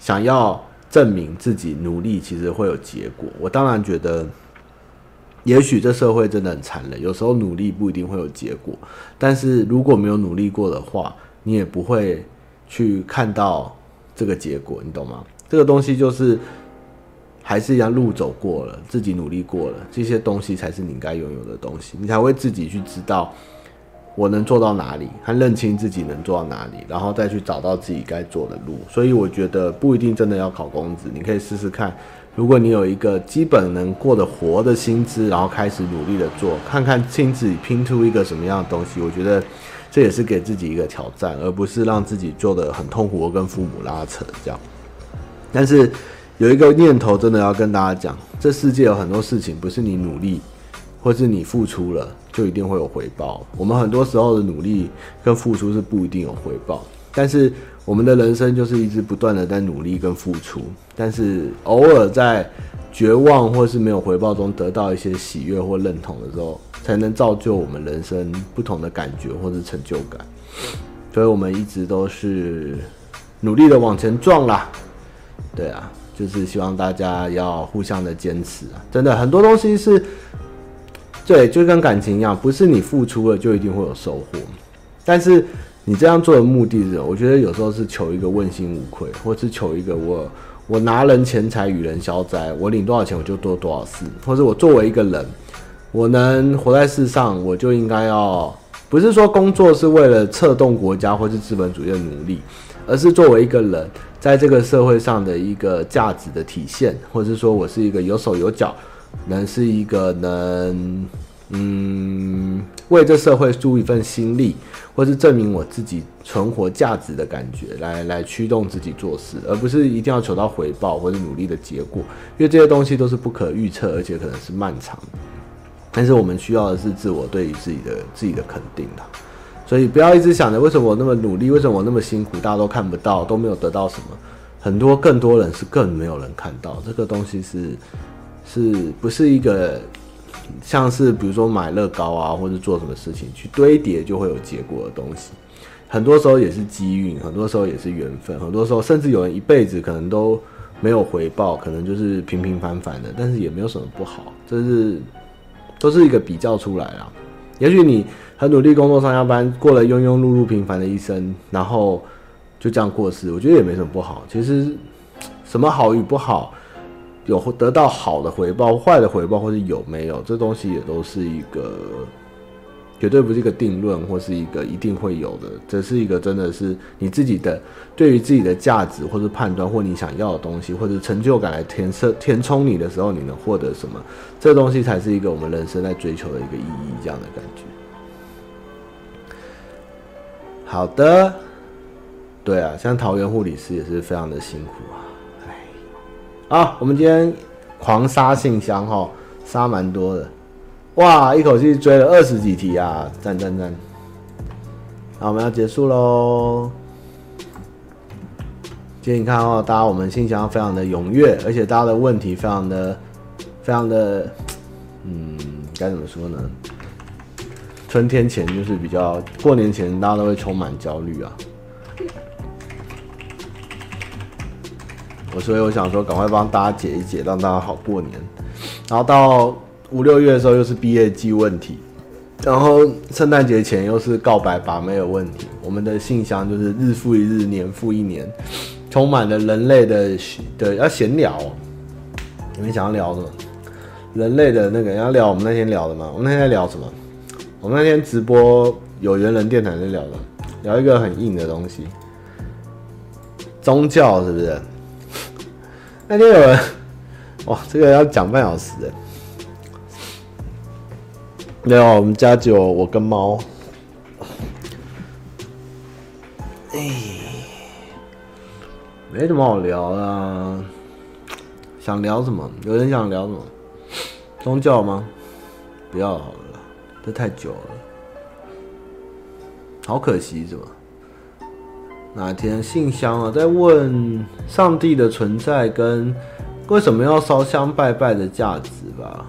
想要证明自己努力，其实会有结果。我当然觉得，也许这社会真的很残忍，有时候努力不一定会有结果。但是如果没有努力过的话，你也不会去看到这个结果，你懂吗？这个东西就是还是一样，路走过了，自己努力过了，这些东西才是你应该拥有的东西，你才会自己去知道。我能做到哪里，还认清自己能做到哪里，然后再去找到自己该做的路。所以我觉得不一定真的要考公职，你可以试试看。如果你有一个基本能过得活的薪资，然后开始努力的做，看看亲自己拼出一个什么样的东西。我觉得这也是给自己一个挑战，而不是让自己做得很痛苦，跟父母拉扯这样。但是有一个念头真的要跟大家讲，这世界有很多事情不是你努力，或是你付出了就一定会有回报。我们很多时候的努力跟付出是不一定有回报，但是我们的人生就是一直不断的在努力跟付出，但是偶尔在绝望或是没有回报中得到一些喜悦或认同的时候，才能造就我们人生不同的感觉或是成就感。所以我们一直都是努力的往前撞啦，对啊。就是希望大家要互相的坚持啊！真的很多东西是，对，就跟感情一样，不是你付出了就一定会有收获。但是你这样做的目的是，我觉得有时候是求一个问心无愧，或是求一个我我拿人钱财与人消灾，我领多少钱我就做多少事，或是我作为一个人，我能活在世上，我就应该要，不是说工作是为了策动国家或是资本主义的努力，而是作为一个人。在这个社会上的一个价值的体现，或者是说我是一个有手有脚，能是一个能，嗯，为这社会出一份心力，或是证明我自己存活价值的感觉，来来驱动自己做事，而不是一定要求到回报或者努力的结果，因为这些东西都是不可预测，而且可能是漫长的。但是我们需要的是自我对于自己的自己的肯定的。所以不要一直想着为什么我那么努力，为什么我那么辛苦，大家都看不到，都没有得到什么。很多更多人是更没有人看到这个东西是，是不是一个像是比如说买乐高啊，或者做什么事情去堆叠就会有结果的东西。很多时候也是机运，很多时候也是缘分，很多时候甚至有人一辈子可能都没有回报，可能就是平平凡凡的，但是也没有什么不好，这是都是一个比较出来啦。也许你。很努力工作上下班，过了庸庸碌碌平凡的一生，然后就这样过世，我觉得也没什么不好。其实，什么好与不好，有得到好的回报、坏的回报，或是有没有，这东西也都是一个绝对不是一个定论，或是一个一定会有的。这是一个真的是你自己的对于自己的价值，或是判断，或你想要的东西，或者成就感来填色填充你的时候，你能获得什么？这东西才是一个我们人生在追求的一个意义，这样的感觉。好的，对啊，像桃园护理师也是非常的辛苦啊，好，我们今天狂杀信箱哈，杀蛮多的，哇，一口气追了二十几题啊，赞赞赞，好，我们要结束喽。今天你看哦，大家我们信箱非常的踊跃，而且大家的问题非常的、非常的，嗯，该怎么说呢？春天前就是比较过年前，大家都会充满焦虑啊。我所以我想说，赶快帮大家解一解，让大家好过年。然后到五六月的时候，又是毕业季问题，然后圣诞节前又是告白把妹的问题。我们的信箱就是日复一日，年复一年，充满了人类的的要闲聊。你们想要聊什么？人类的那个要聊我们那天聊的吗？我们那天在聊什么？我们那天直播有缘人电台在聊的，聊一个很硬的东西，宗教是不是？那天有人，哇，这个要讲半小时的。没有，我们家只有我跟猫。哎，没什么好聊的，想聊什么？有人想聊什么？宗教吗？不要了。这太久了，好可惜，是吧？哪天信箱啊，在问上帝的存在跟为什么要烧香拜拜的价值吧？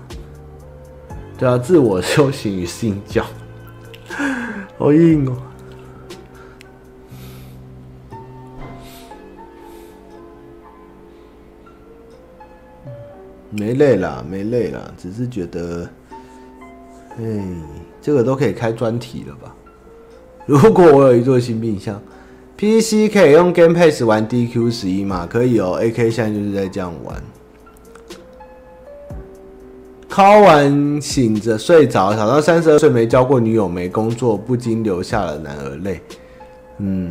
对啊，自我修行与信教，好硬哦。没累啦，没累啦，只是觉得。哎，这个都可以开专题了吧？如果我有一座新冰箱，PC 可以用 Game Pass 玩 DQ 十一吗？可以哦，AK 现在就是在这样玩。考完醒着睡着，想到三十二岁没交过女友，没工作，不禁流下了男儿泪。嗯，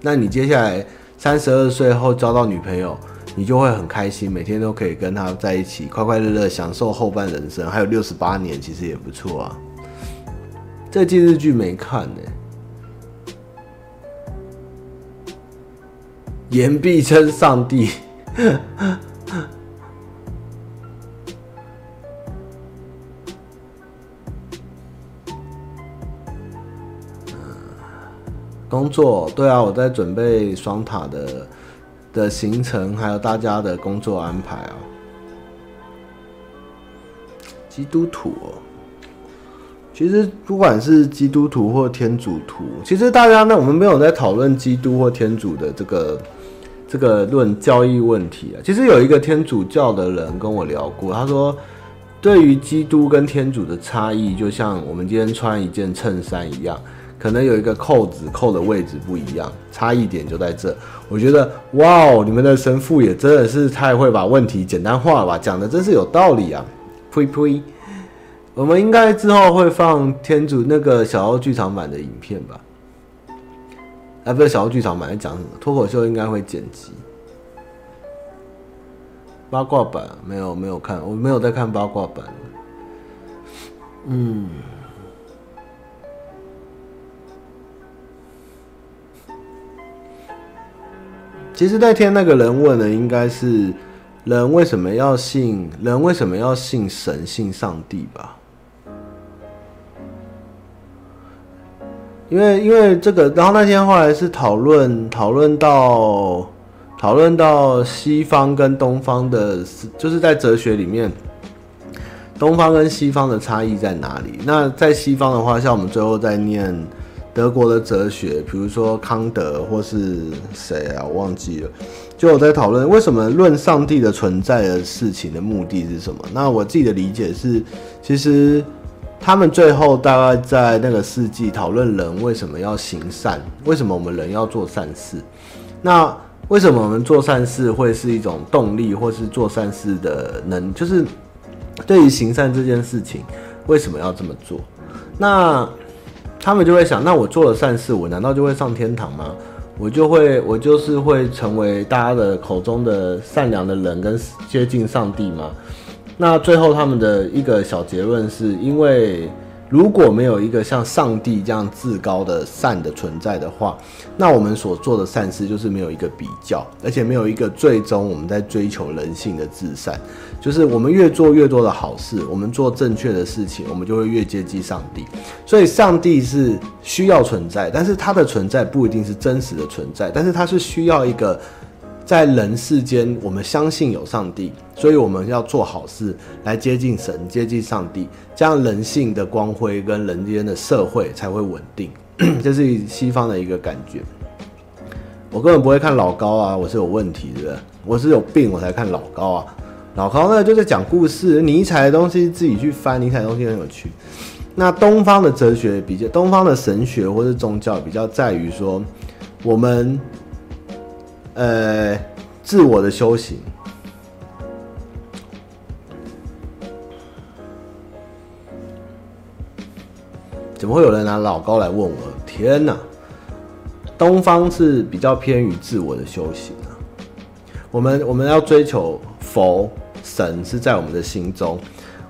那你接下来三十二岁后交到女朋友？你就会很开心，每天都可以跟他在一起，快快乐乐享受后半人生，还有六十八年，其实也不错啊。这季日剧没看呢、言必称上帝 工作对啊，我在准备双塔的的行程，还有大家的工作安排啊。基督徒哦，其实不管是基督徒或天主徒，其实大家呢，我们没有在讨论基督或天主的这个这个论教义问题啊。其实有一个天主教的人跟我聊过，他说，对于基督跟天主的差异，就像我们今天穿一件衬衫一样。可能有一个扣子扣的位置不一样，差异点就在这。我觉得，哇哦，你们的神父也真的是太会把问题简单化了吧，讲的真是有道理啊！呸呸，我们应该之后会放天主那个小奥剧场版的影片吧？啊，不是小剧场版在讲什么？脱口秀应该会剪辑。八卦版没有没有看，我没有在看八卦版。嗯。其实那天那个人问的应该是人为什么要信人为什么要信神信上帝吧？因为因为这个，然后那天后来是讨论讨论到讨论到西方跟东方的，就是在哲学里面，东方跟西方的差异在哪里？那在西方的话，像我们最后在念。德国的哲学，比如说康德或是谁啊，我忘记了。就我在讨论为什么论上帝的存在的事情的目的是什么？那我自己的理解是，其实他们最后大概在那个世纪讨论人为什么要行善，为什么我们人要做善事？那为什么我们做善事会是一种动力，或是做善事的能？就是对于行善这件事情，为什么要这么做？那。他们就会想，那我做了善事，我难道就会上天堂吗？我就会，我就是会成为大家的口中的善良的人，跟接近上帝吗？那最后他们的一个小结论是，因为。如果没有一个像上帝这样至高的善的存在的话，那我们所做的善事就是没有一个比较，而且没有一个最终我们在追求人性的至善。就是我们越做越多的好事，我们做正确的事情，我们就会越接近上帝。所以，上帝是需要存在，但是他的存在不一定是真实的存在，但是他是需要一个。在人世间，我们相信有上帝，所以我们要做好事来接近神、接近上帝，这样人性的光辉跟人间的社会才会稳定。这是西方的一个感觉。我根本不会看老高啊，我是有问题的，我是有病我才看老高啊。老高呢，就在讲故事，尼采的东西自己去翻，尼采的东西很有趣。那东方的哲学比较，东方的神学或是宗教比较在于说，我们。呃，自我的修行，怎么会有人拿老高来问我？天哪！东方是比较偏于自我的修行啊。我们我们要追求佛神是在我们的心中。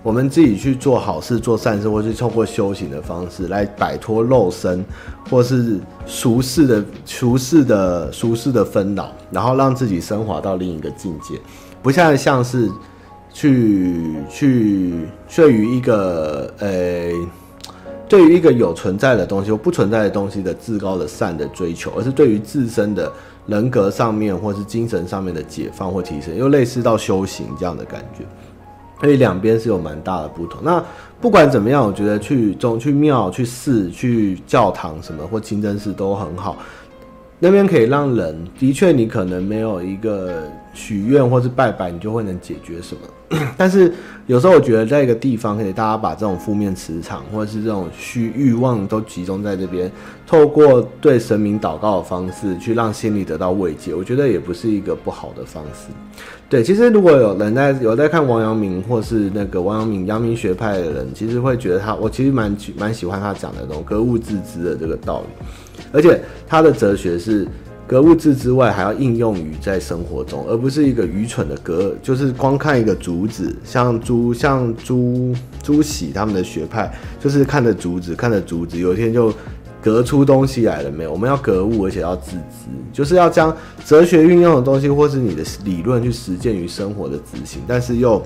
我们自己去做好事、做善事，或是透过修行的方式来摆脱肉身，或是俗世的俗世的俗世的纷扰，然后让自己升华到另一个境界，不像像是去去对于一个呃、对于一个有存在的东西或不存在的东西的至高的善的追求，而是对于自身的人格上面或是精神上面的解放或提升，又类似到修行这样的感觉。所以两边是有蛮大的不同。那不管怎么样，我觉得去中去庙、去寺、去教堂什么或清真寺都很好。那边可以让人的确，你可能没有一个许愿或是拜拜，你就会能解决什么。但是有时候我觉得，在一个地方，可以大家把这种负面磁场或者是这种虚欲望都集中在这边，透过对神明祷告的方式，去让心里得到慰藉，我觉得也不是一个不好的方式。对，其实如果有人在有在看王阳明或是那个王阳明阳明学派的人，其实会觉得他，我其实蛮蛮喜欢他讲的那种格物致知的这个道理。而且他的哲学是格物致知外，还要应用于在生活中，而不是一个愚蠢的格，就是光看一个竹子，像朱像朱朱熹他们的学派，就是看着竹子，看着竹子，有一天就格出东西来了没有？我们要格物，而且要自知，就是要将哲学运用的东西，或是你的理论去实践于生活的执行，但是又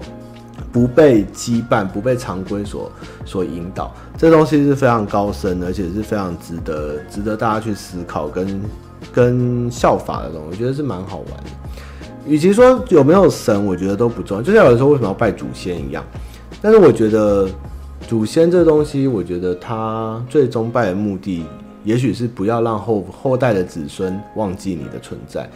不被羁绊，不被常规所所引导。这东西是非常高深，而且是非常值得值得大家去思考跟跟效法的东西。我觉得是蛮好玩的。与其说有没有神，我觉得都不重要。就像有人说为什么要拜祖先一样，但是我觉得。祖先这东西，我觉得他最终拜的目的，也许是不要让后 后代的子孙忘记你的存在。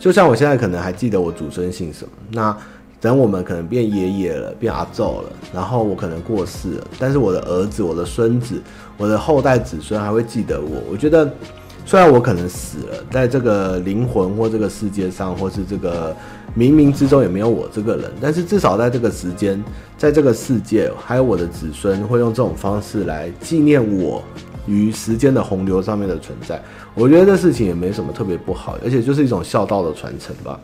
就像我现在可能还记得我祖孙姓什么，那等我们可能变爷爷了，变阿祖了，然后我可能过世了，但是我的儿子、我的孙子、我的后代子孙还会记得我。我觉得。虽然我可能死了，在这个灵魂或这个世界上，或是这个冥冥之中也没有我这个人，但是至少在这个时间，在这个世界，还有我的子孙会用这种方式来纪念我于时间的洪流上面的存在。我觉得这事情也没什么特别不好，而且就是一种孝道的传承吧。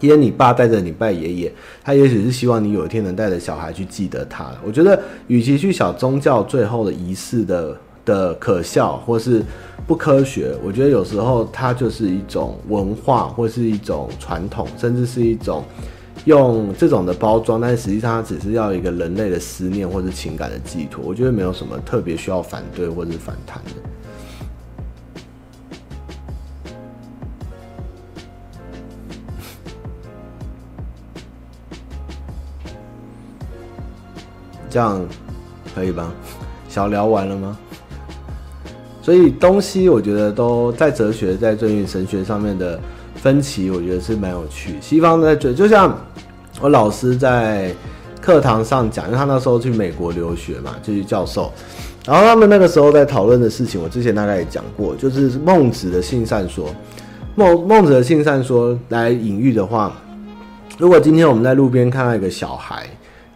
因为你爸带着你拜爷爷，他也许是希望你有一天能带着小孩去记得他。我觉得，与其去小宗教最后的仪式的。的可笑或是不科学，我觉得有时候它就是一种文化，或是一种传统，甚至是一种用这种的包装，但实际上它只是要一个人类的思念或是情感的寄托。我觉得没有什么特别需要反对或是反弹的。这样可以吧？小聊完了吗？所以东西我觉得都在哲学、在尊与神学上面的分歧，我觉得是蛮有趣。西方在追，就像我老师在课堂上讲，因为他那时候去美国留学嘛，就是教授。然后他们那个时候在讨论的事情，我之前大概也讲过，就是孟子的性善说。孟孟子的性善说来隐喻的话，如果今天我们在路边看到一个小孩，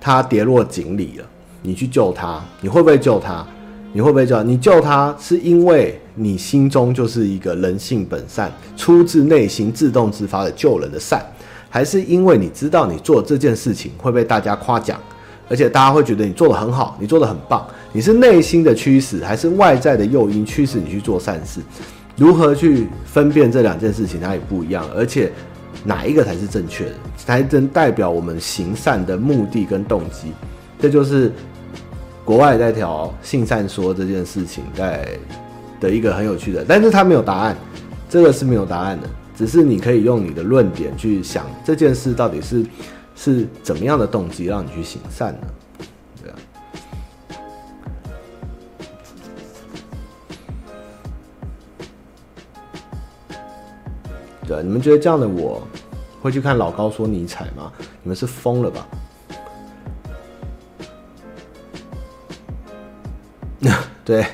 他跌落井里了，你去救他，你会不会救他？你会不会叫你救他？是因为你心中就是一个人性本善，出自内心自动自发的救人的善，还是因为你知道你做这件事情会被大家夸奖，而且大家会觉得你做得很好，你做得很棒？你是内心的驱使，还是外在的诱因驱使你去做善事？如何去分辨这两件事情，它也不一样，而且哪一个才是正确的，才能代表我们行善的目的跟动机？这就是。国外在调性善说这件事情，在的一个很有趣的，但是他没有答案，这个是没有答案的，只是你可以用你的论点去想这件事到底是是怎么样的动机让你去行善呢？对啊，对啊，你们觉得这样的我会去看老高说尼采吗？你们是疯了吧？对，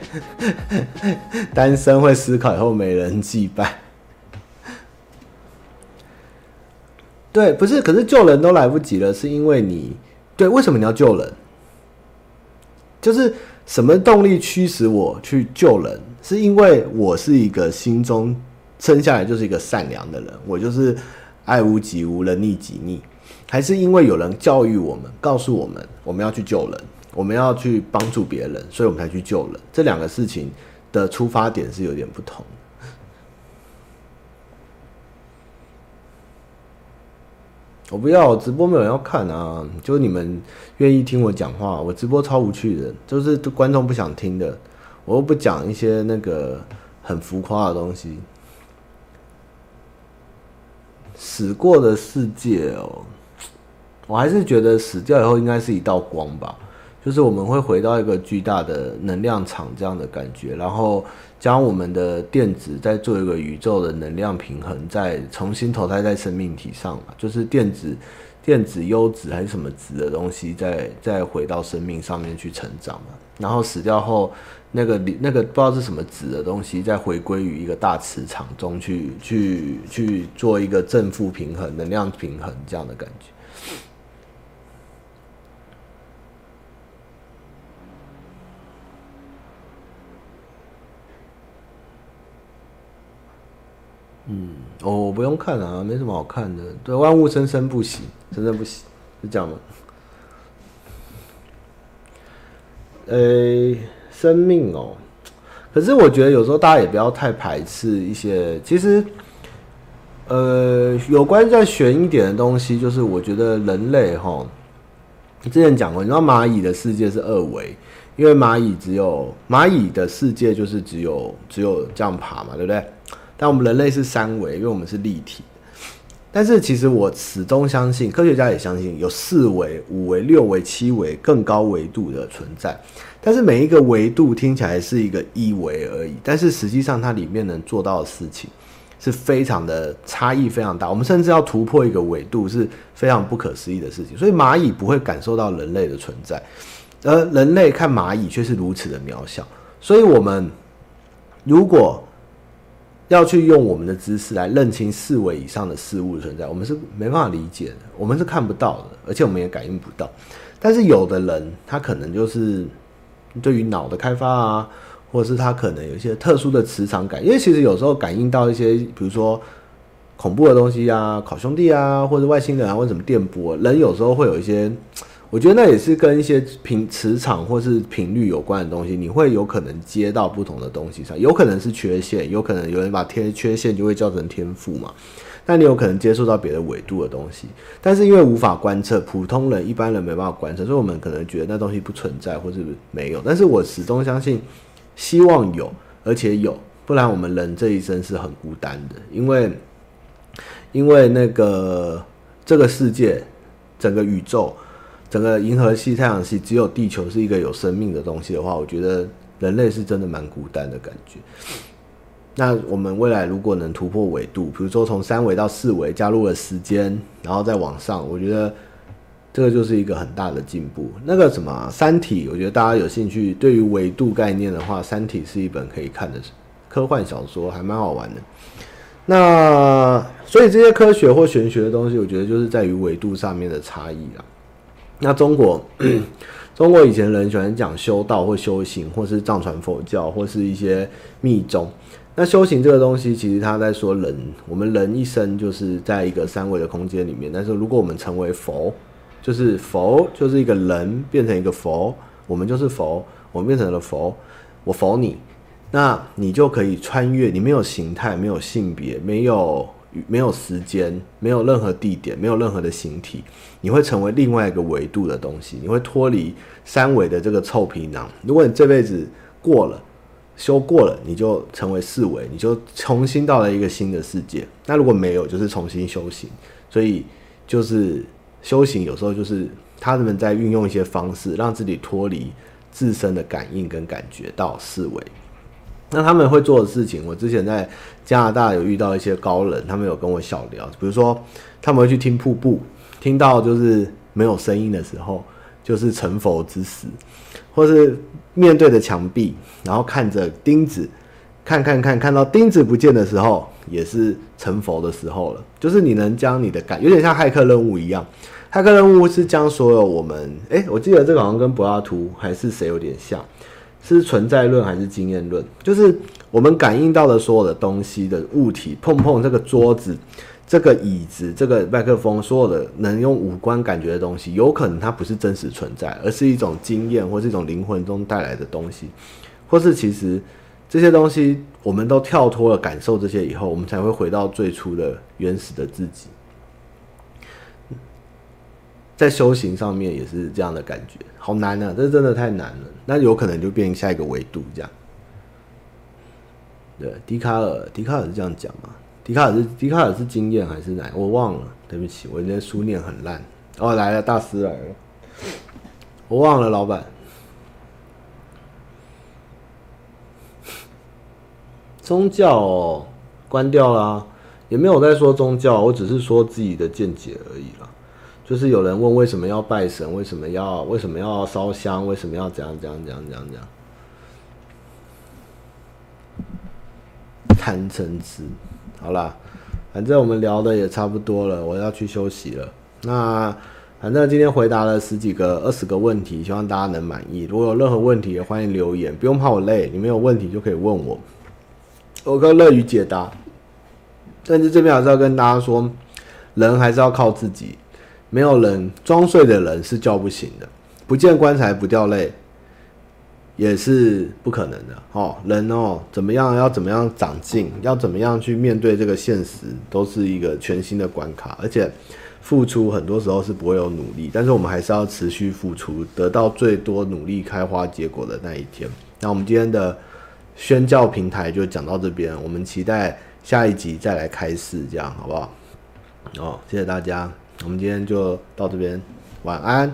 单身会思考以后没人祭拜。对，不是，可是救人都来不及了，是因为你对，为什么你要救人？就是什么动力驱使我去救人？是因为我是一个心中生下来就是一个善良的人，我就是爱屋及乌、人逆己逆，还是因为有人教育我们，告诉我们我们要去救人？我们要去帮助别人，所以我们才去救人。这两个事情的出发点是有点不同。我不要，我直播没有人要看啊！就你们愿意听我讲话，我直播超无趣的，就是观众不想听的。我又不讲一些那个很浮夸的东西。死过的世界哦，我还是觉得死掉以后应该是一道光吧。就是我们会回到一个巨大的能量场这样的感觉，然后将我们的电子再做一个宇宙的能量平衡，再重新投胎在生命体上嘛，就是电子、电子优子还是什么子的东西，再再回到生命上面去成长嘛。然后死掉后，那个那个不知道是什么子的东西，再回归于一个大磁场中去去去做一个正负平衡、能量平衡这样的感觉。嗯，哦，我不用看啊，没什么好看的。对，万物生生不息，生生不息，是这样吗？呃，生命哦，可是我觉得有时候大家也不要太排斥一些，其实，呃，有关再悬一点的东西，就是我觉得人类哈，之前讲过，你知道蚂蚁的世界是二维，因为蚂蚁只有蚂蚁的世界就是只有只有这样爬嘛，对不对？但我们人类是三维，因为我们是立体。但是其实我始终相信，科学家也相信有四维、五维、六维、七维更高维度的存在。但是每一个维度听起来是一个一维而已，但是实际上它里面能做到的事情是非常的差异非常大。我们甚至要突破一个维度是非常不可思议的事情。所以蚂蚁不会感受到人类的存在，而人类看蚂蚁却是如此的渺小。所以我们如果要去用我们的知识来认清四维以上的事物的存在，我们是没办法理解的，我们是看不到的，而且我们也感应不到。但是有的人，他可能就是对于脑的开发啊，或者是他可能有一些特殊的磁场感，因为其实有时候感应到一些，比如说恐怖的东西啊，烤兄弟啊，或者外星人啊，或者什么电波，人有时候会有一些。我觉得那也是跟一些频磁场或是频率有关的东西，你会有可能接到不同的东西上，有可能是缺陷，有可能有人把天缺陷就会叫成天赋嘛。那你有可能接触到别的维度的东西，但是因为无法观测，普通人一般人没办法观测，所以我们可能觉得那东西不存在或是没有。但是我始终相信，希望有，而且有，不然我们人这一生是很孤单的，因为因为那个这个世界，整个宇宙。整个银河系、太阳系只有地球是一个有生命的东西的话，我觉得人类是真的蛮孤单的感觉。那我们未来如果能突破维度，比如说从三维到四维，加入了时间，然后再往上，我觉得这个就是一个很大的进步。那个什么《三体》，我觉得大家有兴趣，对于维度概念的话，《三体》是一本可以看的科幻小说，还蛮好玩的。那所以这些科学或玄学的东西，我觉得就是在于维度上面的差异啦。那中国，中国以前人喜欢讲修道或修行，或是藏传佛教，或是一些密宗。那修行这个东西，其实他在说人，我们人一生就是在一个三维的空间里面。但是如果我们成为佛，就是佛，就是一个人变成一个佛，我们就是佛，我们变成了佛，我佛你，那你就可以穿越，你没有形态，没有性别，没有。没有时间，没有任何地点，没有任何的形体，你会成为另外一个维度的东西，你会脱离三维的这个臭皮囊。如果你这辈子过了，修过了，你就成为四维，你就重新到了一个新的世界。那如果没有，就是重新修行。所以就是修行，有时候就是他们在运用一些方式，让自己脱离自身的感应跟感觉到四维。那他们会做的事情，我之前在加拿大有遇到一些高人，他们有跟我小聊，比如说他们会去听瀑布，听到就是没有声音的时候，就是成佛之时，或是面对着墙壁，然后看着钉子，看看看，看到钉子不见的时候，也是成佛的时候了。就是你能将你的感，有点像骇客任务一样，骇客任务是将所有我们，诶，我记得这个好像跟柏拉图还是谁有点像。是存在论还是经验论？就是我们感应到的所有的东西的物体，碰碰这个桌子、这个椅子、这个麦克风，所有的能用五官感觉的东西，有可能它不是真实存在，而是一种经验或是一种灵魂中带来的东西，或是其实这些东西，我们都跳脱了感受这些以后，我们才会回到最初的原始的自己。在修行上面也是这样的感觉，好难啊！这真的太难了。那有可能就变下一个维度这样。对，笛卡尔，笛卡尔是这样讲吗？笛卡尔是笛卡尔是经验还是哪？我忘了，对不起，我今天书念很烂。哦，来了，大师来了，我忘了，老板。宗教哦，关掉啦，也没有在说宗教，我只是说自己的见解而已。就是有人问为什么要拜神，为什么要为什么要烧香，为什么要怎样怎样怎样怎样怎样？贪嗔痴，好啦，反正我们聊的也差不多了，我要去休息了。那反正今天回答了十几个、二十个问题，希望大家能满意。如果有任何问题，也欢迎留言，不用怕我累，你们有问题就可以问我，我更乐于解答。但是这边还是要跟大家说，人还是要靠自己。没有人装睡的人是叫不醒的，不见棺材不掉泪。也是不可能的哦。人哦，怎么样要怎么样长进，要怎么样去面对这个现实，都是一个全新的关卡。而且付出很多时候是不会有努力，但是我们还是要持续付出，得到最多努力开花结果的那一天。那我们今天的宣教平台就讲到这边，我们期待下一集再来开示，这样好不好？哦，谢谢大家，我们今天就到这边，晚安。